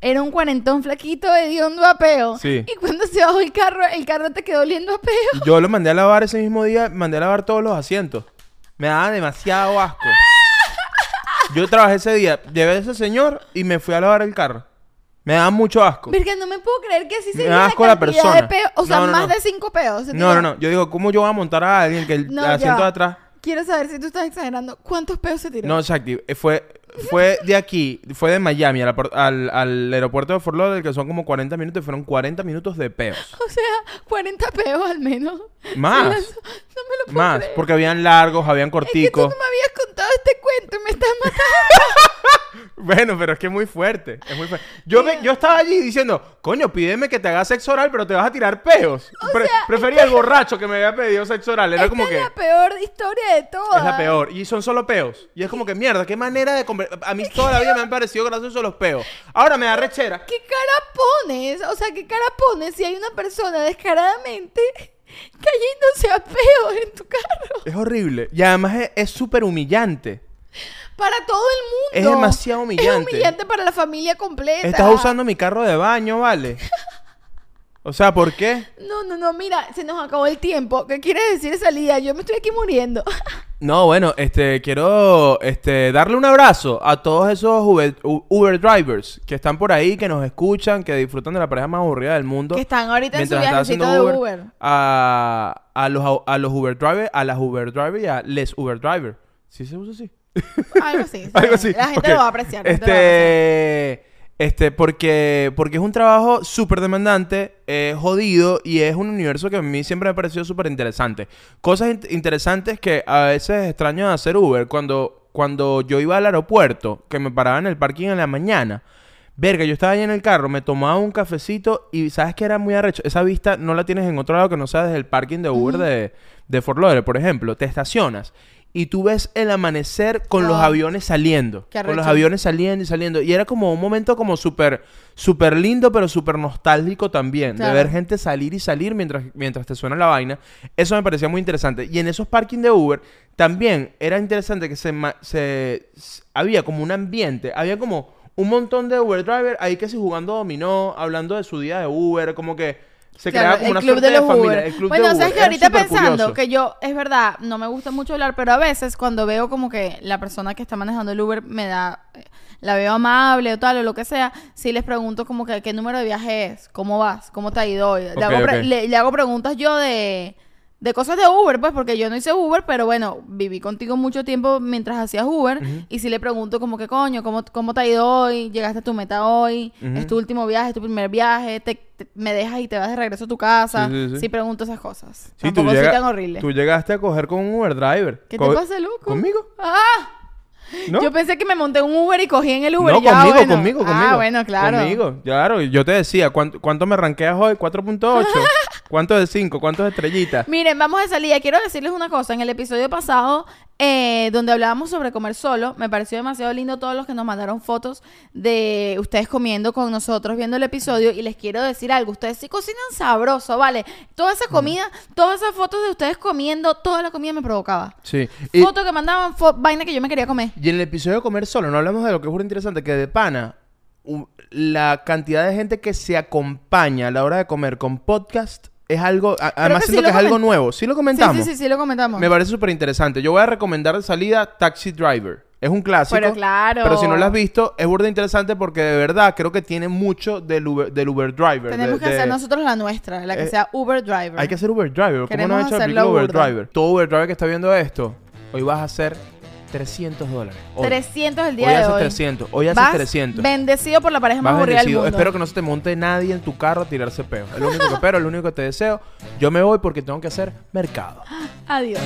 Era un cuarentón flaquito hediondo a peo. Sí. Y cuando se bajó el carro, el carro te quedó oliendo a peo. Yo lo mandé a lavar ese mismo día, mandé a lavar todos los asientos. Me daba demasiado asco. Yo trabajé ese día, llevé a ese señor y me fui a lavar el carro. Me daba mucho asco. Verga, no me puedo creer que así Me se da asco la cantidad persona. de peo. O sea, No, no, más no. de cinco peos. se No, no, no. Yo digo, ¿cómo yo voy a montar a alguien que el asiento de atrás? Quiero saber si tú estás exagerando. ¿Cuántos peos se tiró? No, exacto. Eh, Fue, fue de aquí, fue de Miami al, al, al aeropuerto de Fort Lauderdale, que son como 40 minutos, y fueron 40 minutos de peos. O sea, 40 peos al menos. Más. No me lo puedo Más, creer. porque habían largos, habían Es que tú corticos. no me habías contado este cuento y me estás matando. Bueno, pero es que es muy fuerte. Es muy fuerte. Yo, me- yo estaba allí diciendo, coño, pídeme que te haga sexo oral, pero te vas a tirar peos. Pre- sea, prefería el borracho que me había pedido sexo oral. Era Esta como es que. la peor historia de todas. Es la peor. Y son solo peos. Y es como que mierda, qué manera de A mí toda la vida me han parecido graciosos los peos. Ahora me da rechera. ¿Qué cara pones? O sea, ¿qué cara pones si hay una persona descaradamente cayéndose a peos en tu carro? Es horrible. Y además es- es súper humillante. Para todo el Es mundo. demasiado humillante. Es humillante para la familia completa. Estás usando mi carro de baño, ¿vale? O sea, ¿por qué? No, no, no, mira, se nos acabó el tiempo. ¿Qué quiere decir salida? Yo me estoy aquí muriendo. No, bueno, este, quiero este, darle un abrazo a todos esos Uber, Uber drivers que están por ahí, que nos escuchan, que disfrutan de la pareja más aburrida del mundo. Que están ahorita en su viajecito de Uber. A, a los, a los Uber drivers, a las Uber drivers y a les Uber drivers. ¿Sí se usa así? Algo así. Algo así. La gente ok. lo va a apreciar. la gente lo va a apreciar. Este, este, porque, porque es un trabajo súper demandante, es jodido y es un universo que a mí siempre me ha parecido súper interesante. Cosas in- interesantes que a veces extraño de hacer Uber. Cuando, cuando yo iba al aeropuerto, que me paraba en el parking en la mañana, Verga, yo estaba ahí en el carro, me tomaba un cafecito y ¿sabes qué era muy arrecho? Esa vista no la tienes en otro lado que no sea desde el parking de Uber de, de Fort Lauderdale, por ejemplo. Te estacionas y tú ves el amanecer con los Wow. aviones saliendo. Qué Con los aviones saliendo y saliendo. Y era como un momento como súper, súper lindo, pero súper nostálgico también. Claro. De ver gente salir y salir mientras, mientras te suena la vaina. Eso me parecía muy interesante. Y en esos parking de Uber también era interesante que se, se, s- había como un ambiente, había como un montón de Uber driver ahí que se jugando dominó, hablando de su día de Uber, como que se Claro, creaba como el una club suerte de de, familia. El club bueno, de sabes que ahorita pensando curioso. que yo, es verdad, no me gusta mucho hablar, pero a veces cuando veo como que la persona que está manejando el Uber me da, eh, la veo amable o tal o lo que sea, si les pregunto como que qué número de viaje es, cómo vas, cómo te ha ido hoy. Hago, le hago preguntas yo de, de cosas de Uber, pues, porque yo no hice Uber, pero bueno, viví contigo mucho tiempo mientras hacías Uber y si le pregunto como que coño, ¿cómo, cómo te ha ido hoy? ¿Llegaste a tu meta hoy? ¿Es tu último viaje? ¿Es tu primer viaje? ¿Te, te- me dejas y te vas de regreso a tu casa? Sí, sí, sí. Sí pregunto esas cosas. Sí, tú, Tampoco soy llega- tan horrible. tú llegaste a coger con un Uber driver. ¿Qué te pasa, loco? ¿Conmigo? ¡Ah! ¿No? Yo pensé que me monté un Uber y cogí en el Uber. no, y ya, conmigo, bueno. conmigo, conmigo. Ah, bueno, claro. Conmigo, claro. Yo te decía, ¿cuánto, cuánto me ranqueas hoy? 4.8. ¿Cuánto de 5? ¿Cuánto de estrellitas? Miren, vamos de salida. Quiero decirles una cosa. En el episodio pasado, eh, donde hablábamos sobre comer solo, me pareció demasiado lindo todos los que nos mandaron fotos de ustedes comiendo con nosotros viendo el episodio. Y les quiero decir algo. Ustedes sí cocinan sabroso, ¿vale? Toda esa comida, todas esas fotos de ustedes comiendo, toda la comida me provocaba. Sí. Y, Foto que mandaban, fo- vaina que yo me quería comer. Y en el episodio de comer solo, no hablamos de lo que es muy interesante, que de pana, la cantidad de gente que se acompaña a la hora de comer con podcast es algo, a- además que sí siento que es algo nuevo. ¿Sí lo Sí, comentamos? sí, sí, sí, lo comentamos. Me parece súper interesante. Yo voy a recomendar de salida Taxi Driver. Es un clásico. Pero claro. Pero si no lo has visto, es burda interesante porque de verdad creo que tiene mucho del Uber, del Uber Driver. Tenemos de- que de- hacer nosotros la nuestra, la que Eh, sea Uber Driver. Hay que hacer Uber Driver. ¿Cómo no has hecho película Uber. Driver? Todo Uber Driver que está viendo esto, hoy vas a hacer 300 dólares. Hoy. 300 el día hoy de haces hoy. 300. Hoy haces Vas 300. Bendecido por la pareja más Vas aburrida del bendecido. mundo. Espero que no se te monte nadie en tu carro a tirarse peo. Es lo único que espero, es lo único que te deseo. Yo me voy porque tengo que hacer mercado. Adiós.